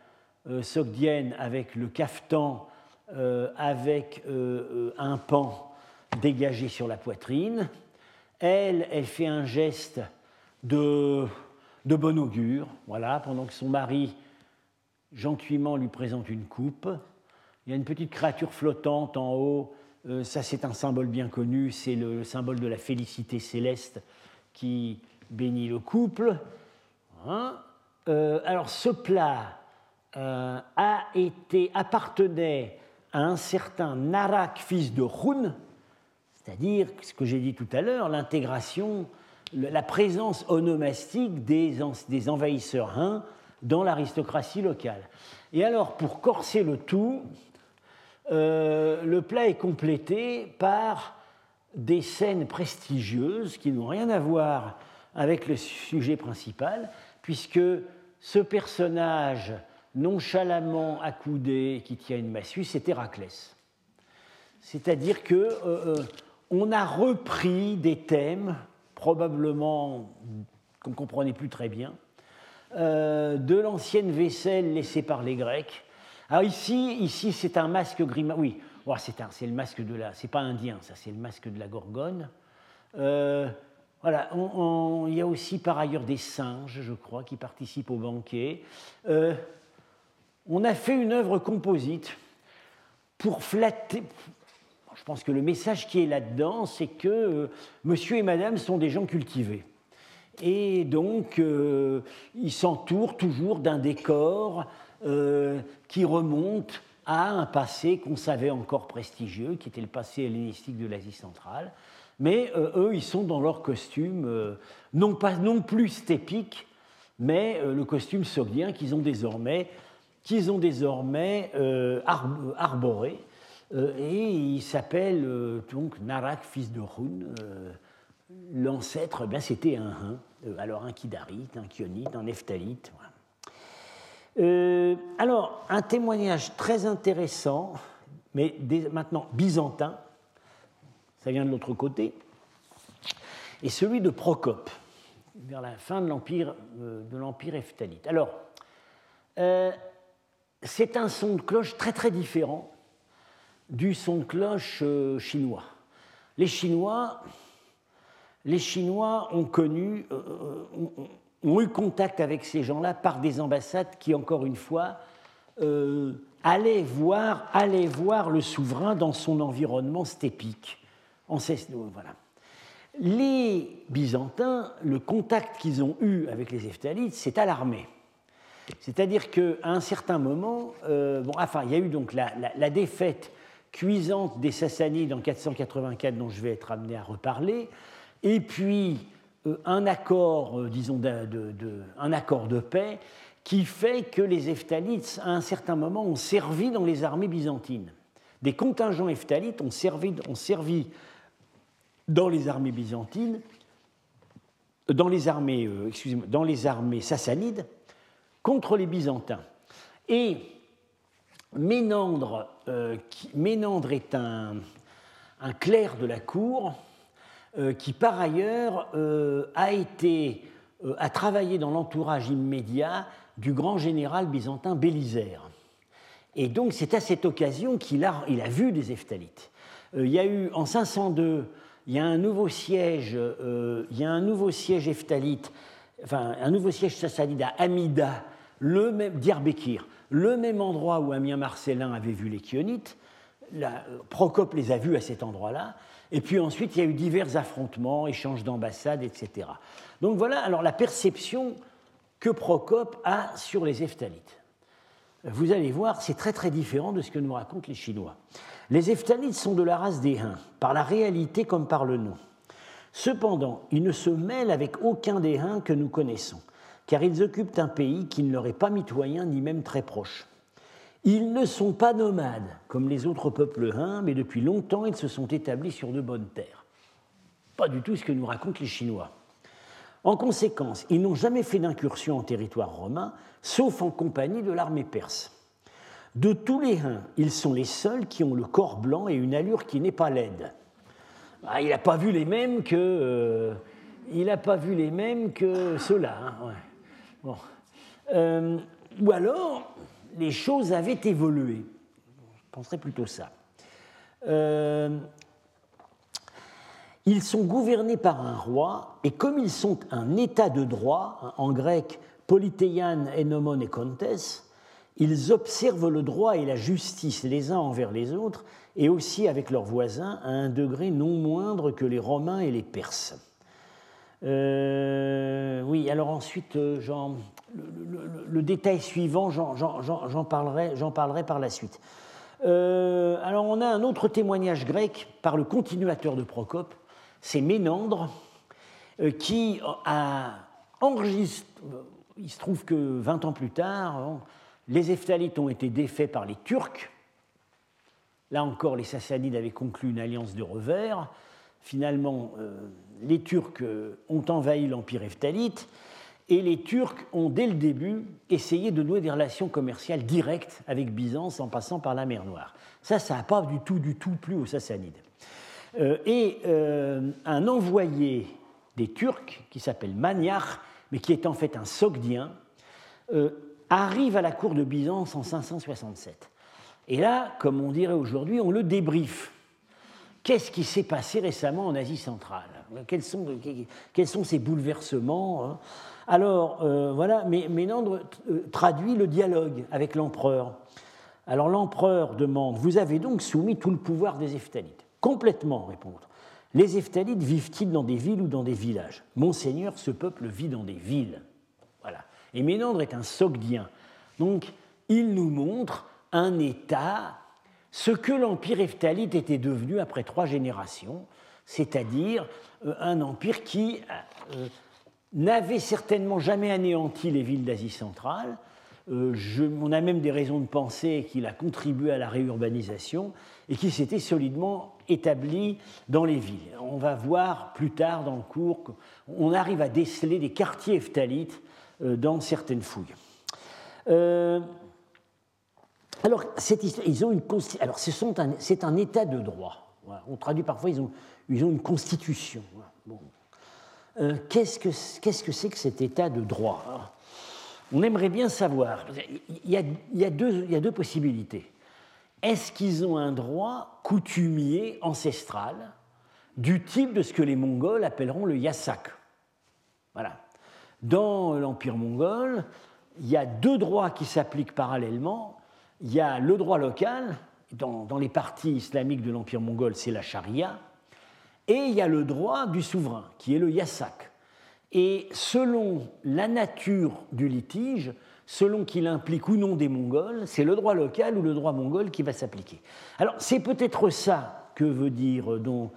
Speaker 2: sogdienne avec le caftan, euh, avec euh, un pan dégagé sur la poitrine. Elle, elle fait un geste de, de bon augure, voilà, pendant que son mari gentiment lui présente une coupe. Il y a une petite créature flottante en haut, ça c'est un symbole bien connu, c'est le, symbole de la félicité céleste qui bénit le couple. Hein? alors ce plat euh, a été, appartenait à un certain Narak, fils de Hun, c'est-à-dire ce que j'ai dit tout à l'heure, l'intégration, la présence onomastique des, envahisseurs Huns dans l'aristocratie locale. Et alors, pour corser le tout, euh, le plat est complété par des scènes prestigieuses qui n'ont rien à voir avec le sujet principal, puisque ce personnage nonchalamment accoudé qui tient une massue, c'est Héraclès. C'est-à-dire que euh, euh, on a repris des thèmes, probablement qu'on ne comprenait plus très bien, euh, de l'ancienne vaisselle laissée par les Grecs. Alors ici, ici c'est un masque grima. Oui, c'est le masque de la. C'est pas indien, ça, c'est le masque de la Gorgone. Voilà, il y a aussi par ailleurs des singes, je crois, qui participent au banquet. On a fait une œuvre composite pour flatter. Je pense que le message qui est là-dedans, c'est que monsieur et madame sont des gens cultivés. Et donc, euh, il s'entoure toujours d'un décor euh, qui remonte à un passé qu'on savait encore prestigieux, qui était le passé hellénistique de l'Asie centrale. Mais euh, eux, ils sont dans leur costume, non, pas, non plus stépique, mais le costume sogdien qu'ils ont désormais, qu'ils ont désormais arboré. et il s'appelle donc Narak, fils de Hun l'ancêtre, ben, c'était un Hun, euh, alors un Kidarite, un Kionite, un Nephthalite. Euh, alors, un témoignage très intéressant, mais maintenant byzantin, ça vient de l'autre côté, est celui de Procope, vers la fin de l'empire euh, de l'empire Alors, c'est un son de cloche très très différent du son de cloche chinois. Les Chinois, les Chinois ont connu, euh, euh, ont eu contact avec ces gens-là par des ambassades qui, encore une fois, euh, allaient, voir, allaient voir le souverain dans son environnement stépique. Voilà. Les Byzantins, le contact qu'ils ont eu avec les Eftalites, c'est à l'armée. C'est-à-dire qu'à un certain moment, bon, enfin, il y a eu donc la, défaite cuisante des Sassanides en 484, dont je vais être amené à reparler, et puis euh, un accord, euh, disons, de, un accord de paix qui fait que les Eftalites, à un certain moment, ont servi dans les armées byzantines. Des contingents Eftalites ont servi, dans les armées byzantines, euh, dans les armées sassanides contre les Byzantins. Et Ménandre, Ménandre est un, clerc de la cour euh, qui par ailleurs euh, a été euh, a travaillé dans l'entourage immédiat du grand général byzantin Bélisère. Et donc c'est à cette occasion qu'il a, il a vu des Eftalites. il y a eu en 502, il y a un nouveau siège, il y a un nouveau siège Eftalite, enfin un nouveau siège sassanide à Amida, le même Diyarbekir, le même endroit où Amien Marcellin avait vu les Chionites. Procope les a vus à cet endroit-là. Et puis ensuite, il y a eu divers affrontements, échanges d'ambassades, etc. Donc voilà alors la perception que Procope a sur les Eftalites. Vous allez voir, c'est très très différent de ce que nous racontent les Chinois. Les Eftalites sont de la race des Huns, par la réalité comme par le nom. Cependant, ils ne se mêlent avec aucun des Huns que nous connaissons, car ils occupent un pays qui ne leur est pas mitoyen ni même très proche. Ils ne sont pas nomades comme les autres peuples huns, mais depuis longtemps ils se sont établis sur de bonnes terres. Pas du tout ce que nous racontent les Chinois. En conséquence, ils n'ont jamais fait d'incursion en territoire romain, sauf en compagnie de l'armée perse. De tous les Huns, ils sont les seuls qui ont le corps blanc et une allure qui n'est pas laide. Ah, il n'a pas vu les mêmes que, euh, pas vu les mêmes que ceux-là. Hein, euh, ou alors, les choses avaient évolué. Je penserais plutôt ça. Euh, ils sont gouvernés par un roi, et comme ils sont un état de droit, en grec polythéian, enomon et contes, ils observent le droit et la justice les uns envers les autres, et aussi avec leurs voisins, à un degré non moindre que les Romains et les Perses. Euh, oui, alors ensuite, euh, le, détail suivant, j'en parlerai, parlerai, par la suite. Euh, alors on a un autre témoignage grec par le continuateur de Procope, c'est Ménandre, qui a enregistré, il se trouve que 20 ans plus tard, les Eftalites ont été défaits par les Turcs. Là encore, les Sassanides avaient conclu une alliance de revers. Finalement, les Turcs euh, ont envahi l'empire Eftalite et les Turcs ont, dès le début, essayé de nouer des relations commerciales directes avec Byzance en passant par la mer Noire. Ça, ça n'a pas du tout, du tout plu aux Sassanides. Euh, et un envoyé des Turcs, qui s'appelle Maniach, mais qui est en fait un Sogdien, arrive à la cour de Byzance en 567. Et là, comme on dirait aujourd'hui, on le débriefe. Qu'est-ce qui s'est passé récemment en Asie centrale quels sont, quels sont, ces bouleversements hein Alors, euh, voilà, Ménandre euh, traduit le dialogue avec l'empereur. Alors l'empereur demande Vous avez donc soumis tout le pouvoir des Eftalites? Complètement, répond Les Eftalites vivent-ils dans des villes ou dans des villages? Monseigneur, ce peuple vit dans des villes. Voilà. Et Ménandre est un sogdien. Donc, il nous montre un État, ce que l'empire Eftalite était devenu après trois générations, c'est-à-dire euh, un empire qui euh, n'avait certainement jamais anéanti les villes d'Asie centrale. Euh, on a même des raisons de penser qu'il a contribué à la réurbanisation et qui s'était solidement établi dans les villes. On va voir plus tard dans le cours qu'on arrive à déceler des quartiers eftalites dans certaines fouilles. Alors, ils ont une alors c'est un, état de droit. On traduit parfois, ils ont, ils ont une constitution. Euh, qu'est-ce que c'est que, cet état de droit On aimerait bien savoir. Il y a, il y a, deux, il y a deux, possibilités. Est-ce qu'ils ont un droit coutumier, ancestral, du type de ce que les Mongols appelleront le yasak Voilà. Dans l'Empire mongol, il y a deux droits qui s'appliquent parallèlement il y a le droit local, dans, les parties islamiques de l'Empire mongol, c'est la charia, et il y a le droit du souverain, qui est le yasak. Et selon la nature du litige, selon qu'il implique ou non des Mongols, c'est le droit local ou le droit mongol qui va s'appliquer. Alors c'est peut-être ça que veut dire, dont,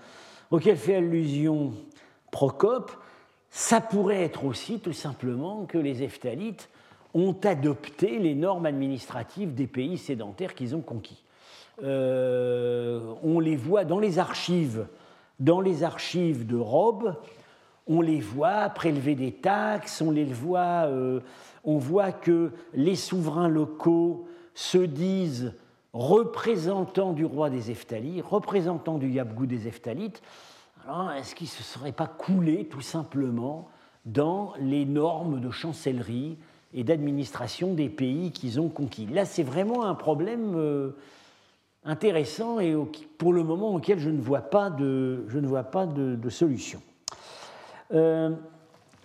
Speaker 2: auquel fait allusion Procope. Ça pourrait être aussi tout simplement que les Eftalites ont adopté les normes administratives des pays sédentaires qu'ils ont conquis. Euh, on les voit dans les archives, dans les archives de Robe, on les voit prélever des taxes, on les voit, euh, on voit que les souverains locaux se disent représentants du roi des Eftalites, représentants du Yabgou des Eftalites. Alors, est-ce qu'ils ne se seraient pas coulés tout simplement dans les normes de chancellerie et d'administration des pays qu'ils ont conquis. Là, c'est vraiment un problème euh, intéressant et pour le moment auquel je ne vois pas de, je ne vois pas de, solution. Euh,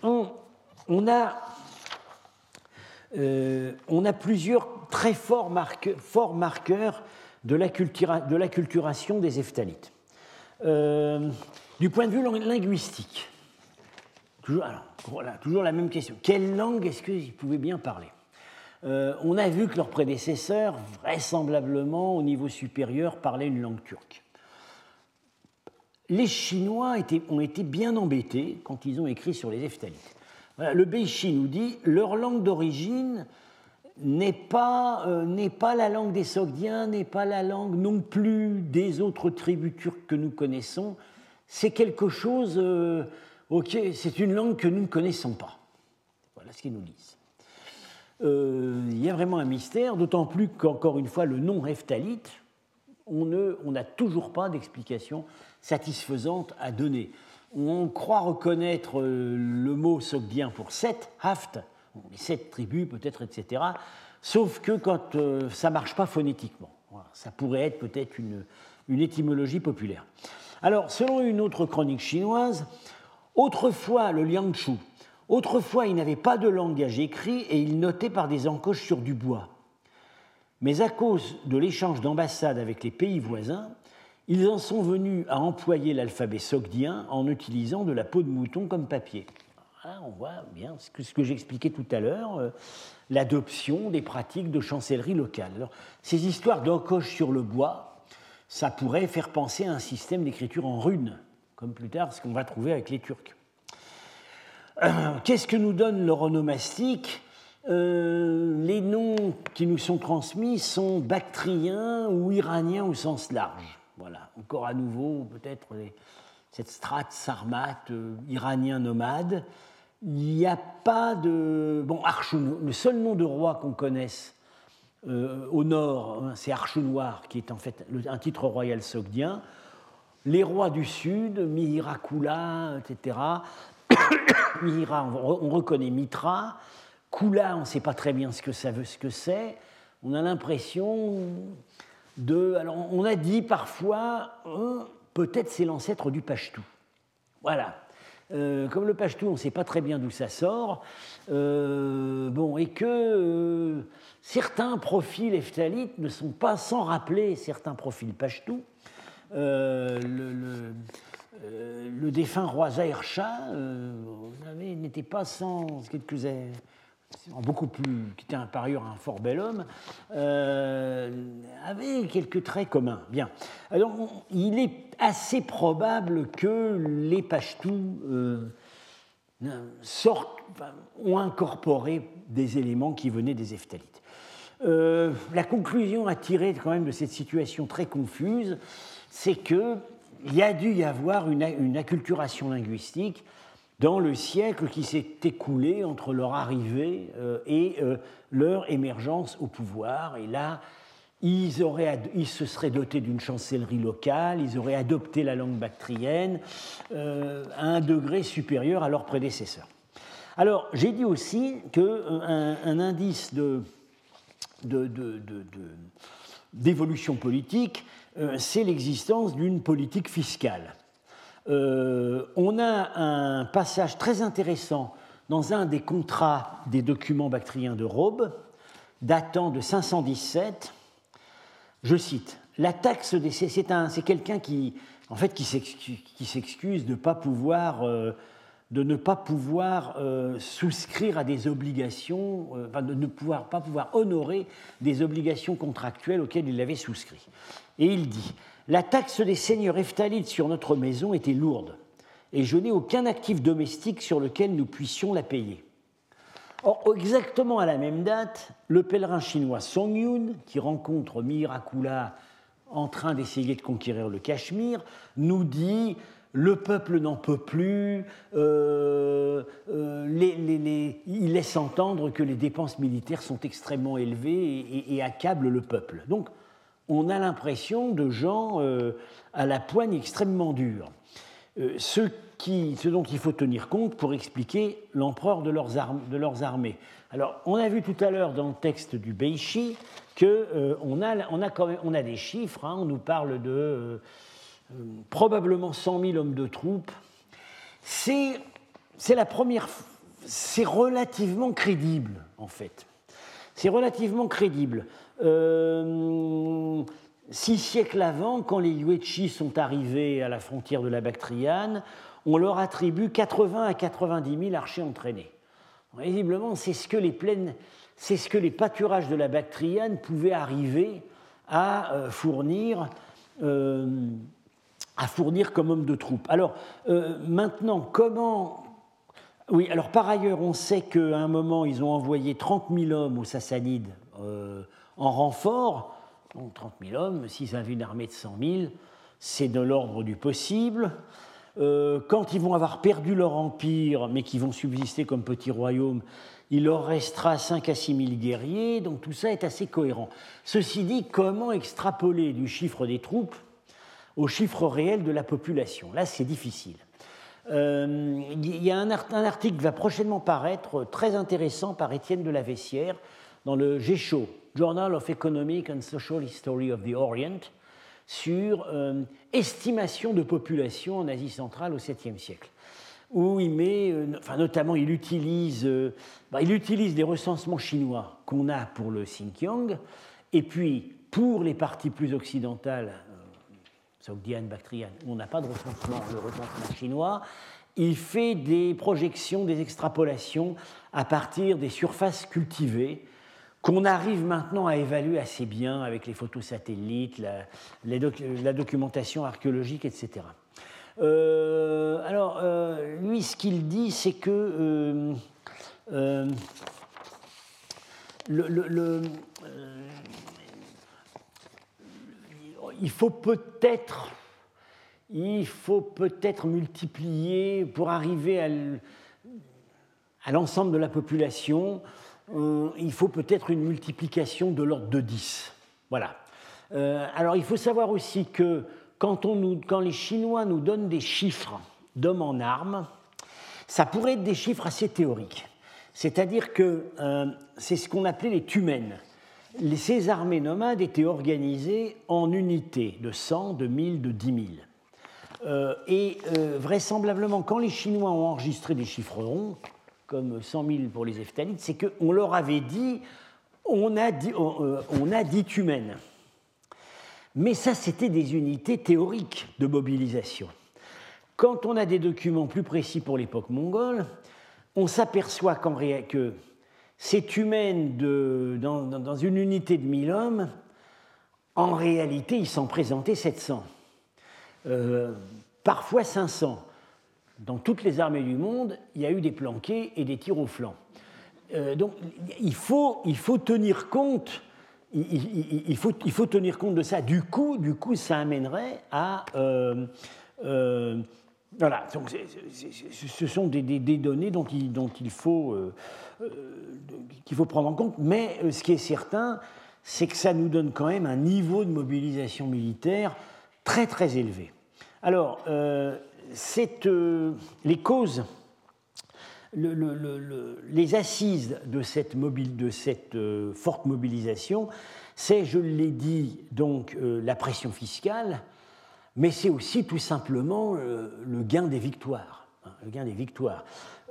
Speaker 2: on, a, euh, on, a, plusieurs très forts, marqueurs de la, de la, des Eftalites. du point de vue linguistique, toujours, alors, voilà, toujours la même question. Quelle langue est-ce qu'ils pouvaient bien parler euh, On a vu que leurs prédécesseurs, vraisemblablement au niveau supérieur, parlaient une langue turque. Les Chinois ont été bien embêtés quand ils ont écrit sur les Eftalites. le Beichi nous dit leur langue d'origine n'est pas, euh, pas la langue des Sogdiens, n'est pas la langue non plus des autres tribus turques que nous connaissons. C'est quelque chose. Euh, Ok, c'est une langue que nous ne connaissons pas. Voilà ce qu'ils nous disent. Euh, il y a vraiment un mystère, d'autant plus qu'encore une fois, le nom Heftalite, on n'a toujours pas d'explication satisfaisante à donner. On croit reconnaître euh, le mot sogdien pour sept, haft, les sept tribus peut-être, etc. Sauf que quand euh, ça ne marche pas phonétiquement. ça pourrait être peut-être une, une étymologie populaire. Alors, selon une autre chronique chinoise, Autrefois, le Liangchu, autrefois, il n'avait pas de langage écrit et il notait par des encoches sur du bois. Mais à cause de l'échange d'ambassades avec les pays voisins, ils en sont venus à employer l'alphabet sogdien en utilisant de la peau de mouton comme papier. on voit bien ce que, que j'expliquais tout à l'heure, euh, l'adoption des pratiques de chancellerie locale. ces histoires d'encoches sur le bois, ça pourrait faire penser à un système d'écriture en runes comme plus tard ce qu'on va trouver avec les Turcs. Euh, qu'est-ce que nous donne l'oronomastique les noms qui nous sont transmis sont bactriens ou iraniens au sens large. Voilà, encore à nouveau, peut-être cette strate sarmate iranien nomade. Il n'y a pas de. Bon, le seul nom de roi qu'on connaisse euh, au nord, hein, c'est Archenoir, qui est en fait un titre royal sogdien. Les rois du sud, *coughs* Mihira Kula, etc. Mihira, on reconnaît Mitra. Kula, on ne sait pas très bien ce que ça veut, ce que c'est. On a l'impression de. Alors, on a dit parfois, hein, peut-être c'est l'ancêtre du Pashtou. Voilà. Euh, comme le Pashtou, on ne sait pas très bien d'où ça sort. Euh, bon, et que Certains profils eftalites ne sont pas sans rappeler certains profils pashtou. Euh, euh, le, défunt roi Zahir Shah euh, n'était pas sans quelques beaucoup plus, qui était par ailleurs un fort bel homme, avait quelques traits communs. Bien. Alors, il est assez probable que les sortent, ont incorporé des éléments qui venaient des Eftalites. La conclusion à tirer quand même de cette situation très confuse, c'est qu'il y a dû y avoir une, acculturation linguistique dans le siècle qui s'est écoulé entre leur arrivée euh, et euh, leur émergence au pouvoir. Et là, ils, auraient, ils se seraient dotés d'une chancellerie locale, ils auraient adopté la langue bactrienne à un degré supérieur à leurs prédécesseurs. Alors, j'ai dit aussi qu'un un indice d'évolution de, politique, euh, c'est l'existence d'une politique fiscale. Euh, on a un passage très intéressant dans un des contrats des documents bactriens de Robe, datant de 517. Je cite La taxe des. C'est quelqu'un qui, en fait, qui s'excuse de ne pas pouvoir. Euh, de ne pas pouvoir euh, souscrire à des obligations, euh, de ne pouvoir, pas pouvoir honorer des obligations contractuelles auxquelles il avait souscrit. Et il dit La taxe des seigneurs eftalites sur notre maison était lourde, et je n'ai aucun actif domestique sur lequel nous puissions la payer. Or, exactement à la même date, le pèlerin chinois Song Yun, qui rencontre Mirakula en train d'essayer de conquérir le Cachemire, nous dit le peuple n'en peut plus, euh, euh, il laisse entendre que les dépenses militaires sont extrêmement élevées et, accablent le peuple. Donc on a l'impression de gens euh, à la poigne extrêmement dure. Ce, dont il faut tenir compte pour expliquer l'empereur de, leurs armées. Alors on a vu tout à l'heure dans le texte du Beishi qu'on a, on a, des chiffres, hein. on nous parle de euh, probablement 100 000 hommes de troupes. C'est la première. C'est relativement crédible, en fait. C'est relativement crédible. Euh, six siècles avant, quand les Yuechi sont arrivés à la frontière de la Bactriane, on leur attribue 80 à 90 000 archers entraînés. Visiblement, c'est ce que les plaines, c'est ce que les pâturages de la Bactriane pouvaient arriver à euh, fournir à fournir comme homme de troupe. Alors euh, maintenant, comment... Oui, alors par ailleurs, on sait qu'à un moment, ils ont envoyé 30 000 hommes aux Sassanides euh, en renfort. Donc 30 000 hommes, s'ils avaient une armée de 100 000, c'est de l'ordre du possible. Euh, quand ils vont avoir perdu leur empire, mais qu'ils vont subsister comme petit royaume, il leur restera 5 à 6 000 guerriers, donc tout ça est assez cohérent. Ceci dit, comment extrapoler du chiffre des troupes au chiffre réel de la population? Là, c'est difficile. Euh, il y a un, article qui va prochainement paraître, très intéressant, par Étienne de la Vessière, dans le GESHO, Journal of Economic and Social History of the Orient, sur euh, estimation de population en Asie centrale au 7e siècle, où il met, euh, notamment il utilise, bah, il utilise des recensements chinois qu'on a pour le Xinjiang, et puis pour les parties plus occidentales Sogdiane, Bactriane, où on n'a pas de recensement, le recensement chinois, il fait des projections, des extrapolations à partir des surfaces cultivées qu'on arrive maintenant à évaluer assez bien avec les photos satellites, la, documentation archéologique, etc. Euh, alors, euh, lui, ce qu'il dit, c'est que euh, il faut peut-être il faut peut-être multiplier pour arriver à l'ensemble de la population, il faut peut-être une multiplication de l'ordre de 10. Voilà. Euh, alors il faut savoir aussi que quand, les Chinois nous donnent des chiffres d'hommes en armes, ça pourrait être des chiffres assez théoriques. C'est-à-dire que euh, c'est ce qu'on appelait les tumènes. Ces armées nomades étaient organisées en unités de 100, de 1000, de 10 000. Euh, et vraisemblablement, quand les Chinois ont enregistré des chiffres ronds, comme 100 000 pour les Eftalites, c'est qu'on leur avait dit on a, dit, euh, on a dit humaines. Mais ça, c'était des unités théoriques de mobilisation. Quand on a des documents plus précis pour l'époque mongole, on s'aperçoit que de, dans, dans, une unité de 1000 hommes, en réalité, ils s'en présentaient 700. Euh, parfois 500. Dans toutes les armées du monde, il y a eu des planqués et des tirs au flanc. Euh, donc il faut, tenir compte. Il, faut, tenir compte de ça. Du coup, du coup ça amènerait à. Euh, voilà, donc ce sont des, données dont il, qu'il faut prendre en compte. Mais ce qui est certain, c'est que ça nous donne quand même un niveau de mobilisation militaire très très élevé. Alors, euh, euh, les causes, les assises de cette, euh, forte mobilisation, c'est, je l'ai dit, donc la pression fiscale, mais c'est aussi tout simplement le gain des victoires. Hein, le gain des victoires.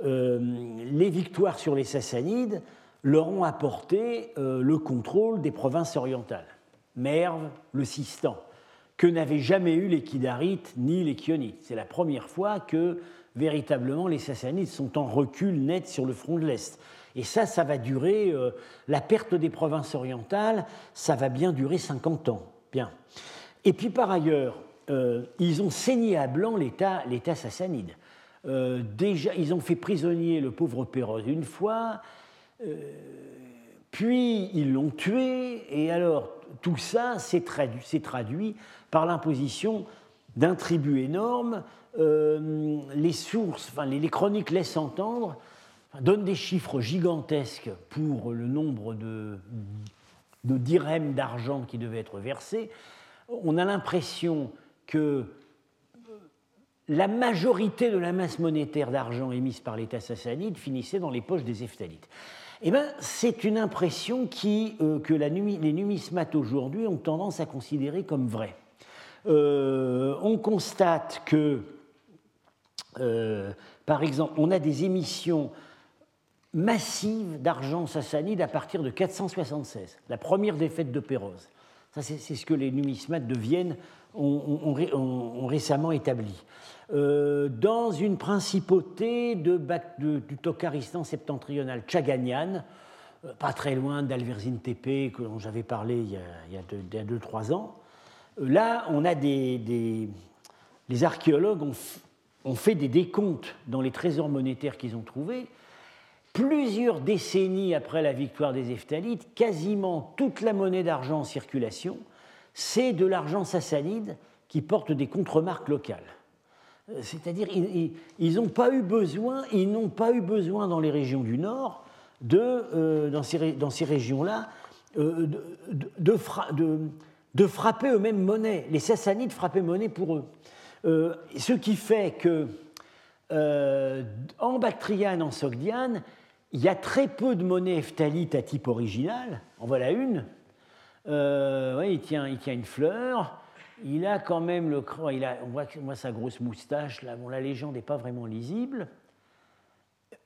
Speaker 2: les victoires sur les Sassanides leur ont apporté le contrôle des provinces orientales, Merv, le Sistan que n'avaient jamais eu les Kidarites ni les Kionites. C'est la première fois que véritablement les Sassanides sont en recul net sur le front de l'Est. Et ça, ça va durer, euh, la perte des provinces orientales, ça va bien durer 50 ans. Bien. Et puis par ailleurs, euh, ils ont saigné à blanc l'État sassanide. Euh, déjà, ils ont fait prisonnier le pauvre Péroz une fois, puis ils l'ont tué, et alors tout ça s'est traduit, par l'imposition d'un tribut énorme. Euh, les sources, les, chroniques laissent entendre, donnent des chiffres gigantesques pour le nombre de, de d'argent qui devaient être versés. On a l'impression que la majorité de la masse monétaire d'argent émise par l'État sassanide finissait dans les poches des Eftalites. Eh ben, c'est une impression euh, que les numismates aujourd'hui ont tendance à considérer comme vraie. Euh, on constate que, euh, par exemple, on a des émissions massives d'argent sassanide à partir de 476, la première défaite de Péroz. Ça, c'est ce que les numismates de Vienne ont, récemment établi. Euh, dans une principauté de, du Tokaristan septentrional Tchaganian, pas très loin d'Alverzine Tepe, dont j'avais parlé il y a 2-3 ans, Là, on a des, les archéologues ont, fait des décomptes dans les trésors monétaires qu'ils ont trouvés. Plusieurs décennies après la victoire des Eftalites, quasiment toute la monnaie d'argent en circulation, c'est de l'argent sassanide qui porte des contremarques locales. Euh, c'est-à-dire, ils n'ont pas eu besoin, ils n'ont pas eu besoin dans les régions du Nord, euh, dans ces, régions-là, euh, de, frapper eux-mêmes monnaie. Les Sassanides frappaient monnaie pour eux. Ce qui fait que en Bactriane, en Sogdiane, il y a très peu de monnaie ephthalite à type original. En voilà une. Euh, il, tient, il tient une fleur. Il a quand même le il a, on, voit, sa grosse moustache. Là, bon, la légende n'est pas vraiment lisible.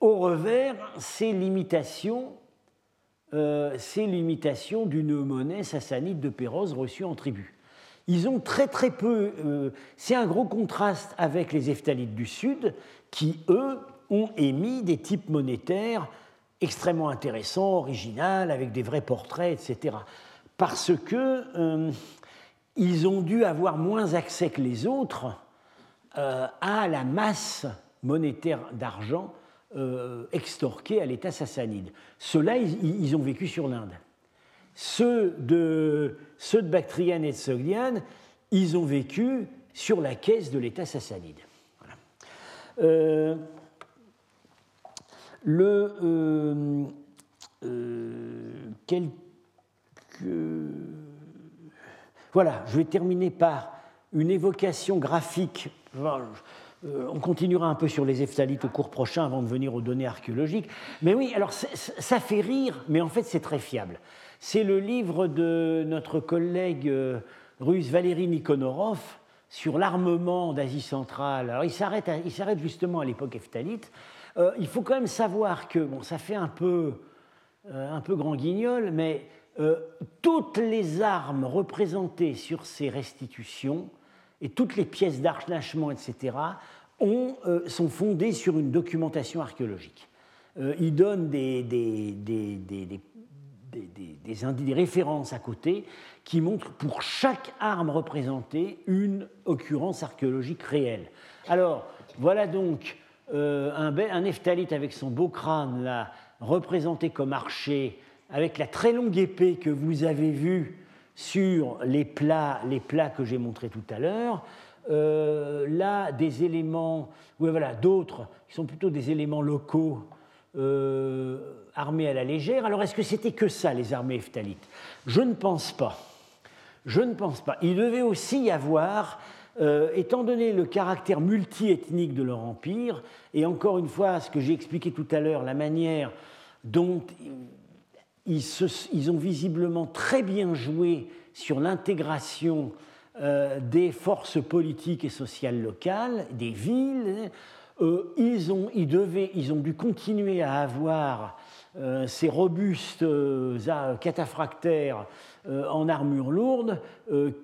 Speaker 2: Au revers, c'est l'imitation euh, c'est l'imitation d'une monnaie sassanide de Péroz reçue en tribu. Ils ont très très peu. Euh, c'est un gros contraste avec les Eftalites du Sud, qui eux ont émis des types monétaires extrêmement intéressants, originaux, avec des vrais portraits, etc. Parce que euh, ils ont dû avoir moins accès que les autres à la masse monétaire d'argent extorqués à l'État sassanide. Ceux-là, ils, ont vécu sur l'Inde. Ceux de, ceux de Bactriane et de Sogdiane, ils ont vécu sur la caisse de l'État sassanide. Le, quelques voilà, je vais terminer par une évocation graphique. Euh, on continuera un peu sur les ephthalites au cours prochain avant de venir aux données archéologiques. Mais oui, alors ça fait rire, mais en fait c'est très fiable. C'est le livre de notre collègue euh, russe Valérie Nikonorov sur l'armement d'Asie centrale. Alors il s'arrête justement à l'époque ephtalite. Euh, il faut quand même savoir que, bon, ça fait un peu, un peu grand guignol, mais euh, toutes les armes représentées sur ces restitutions et toutes les pièces d'archnachement, etc., ont, euh, sont fondées sur une documentation archéologique. Euh, ils donnent des, des, des, des, références à côté qui montrent pour chaque arme représentée une occurrence archéologique réelle. Alors, voilà donc un, un ephtalite avec son beau crâne là, représenté comme archer avec la très longue épée que vous avez vue sur les plats, les plats que j'ai montrés tout à l'heure, euh, là, des éléments, oui, voilà, d'autres qui sont plutôt des éléments locaux euh, armés à la légère. Alors, est-ce que c'était que ça, les armées eftalites Je ne pense pas. Je ne pense pas. Il devait aussi y avoir, euh, étant donné le caractère multiethnique de leur empire, et encore une fois, ce que j'ai expliqué tout à l'heure, la manière dont ils, ont visiblement très bien joué sur l'intégration euh, des forces politiques et sociales locales, des villes. Euh, ils, ont, ils, devaient, ils, ont, dû continuer à avoir euh, ces robustes cataphractaires en armure lourde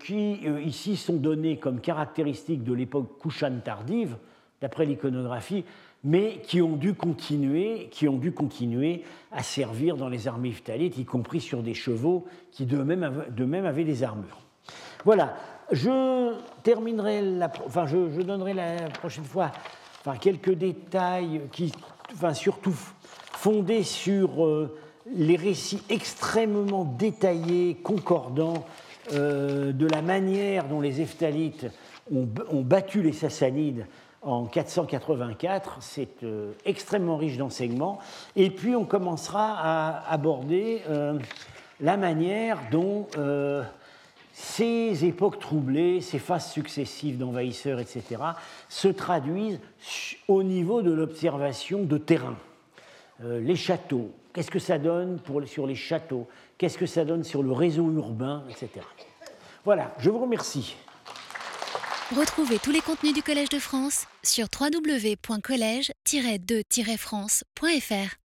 Speaker 2: qui, ici, sont donnés comme caractéristiques de l'époque Kushan tardive, d'après l'iconographie, mais qui ont dû continuer, qui ont dû continuer à servir dans les armées phtalites, y compris sur des chevaux qui d'eux-mêmes avaient des armures. Voilà, je terminerai, enfin je, donnerai la prochaine fois quelques détails qui, enfin, surtout fondés sur euh, les récits extrêmement détaillés, concordants euh, de la manière dont les Eftalites ont, battu les Sassanides en 484. C'est euh, extrêmement riche d'enseignements. Et puis on commencera à aborder la manière dont ces époques troublées, ces phases successives d'envahisseurs, etc., se traduisent au niveau de l'observation de terrain. Les châteaux, qu'est-ce que ça donne pour, sur les châteaux? Qu'est-ce que ça donne sur le réseau urbain, etc. Voilà, je vous remercie.
Speaker 1: Retrouvez tous les contenus du Collège de France sur www.colège-2-france.fr.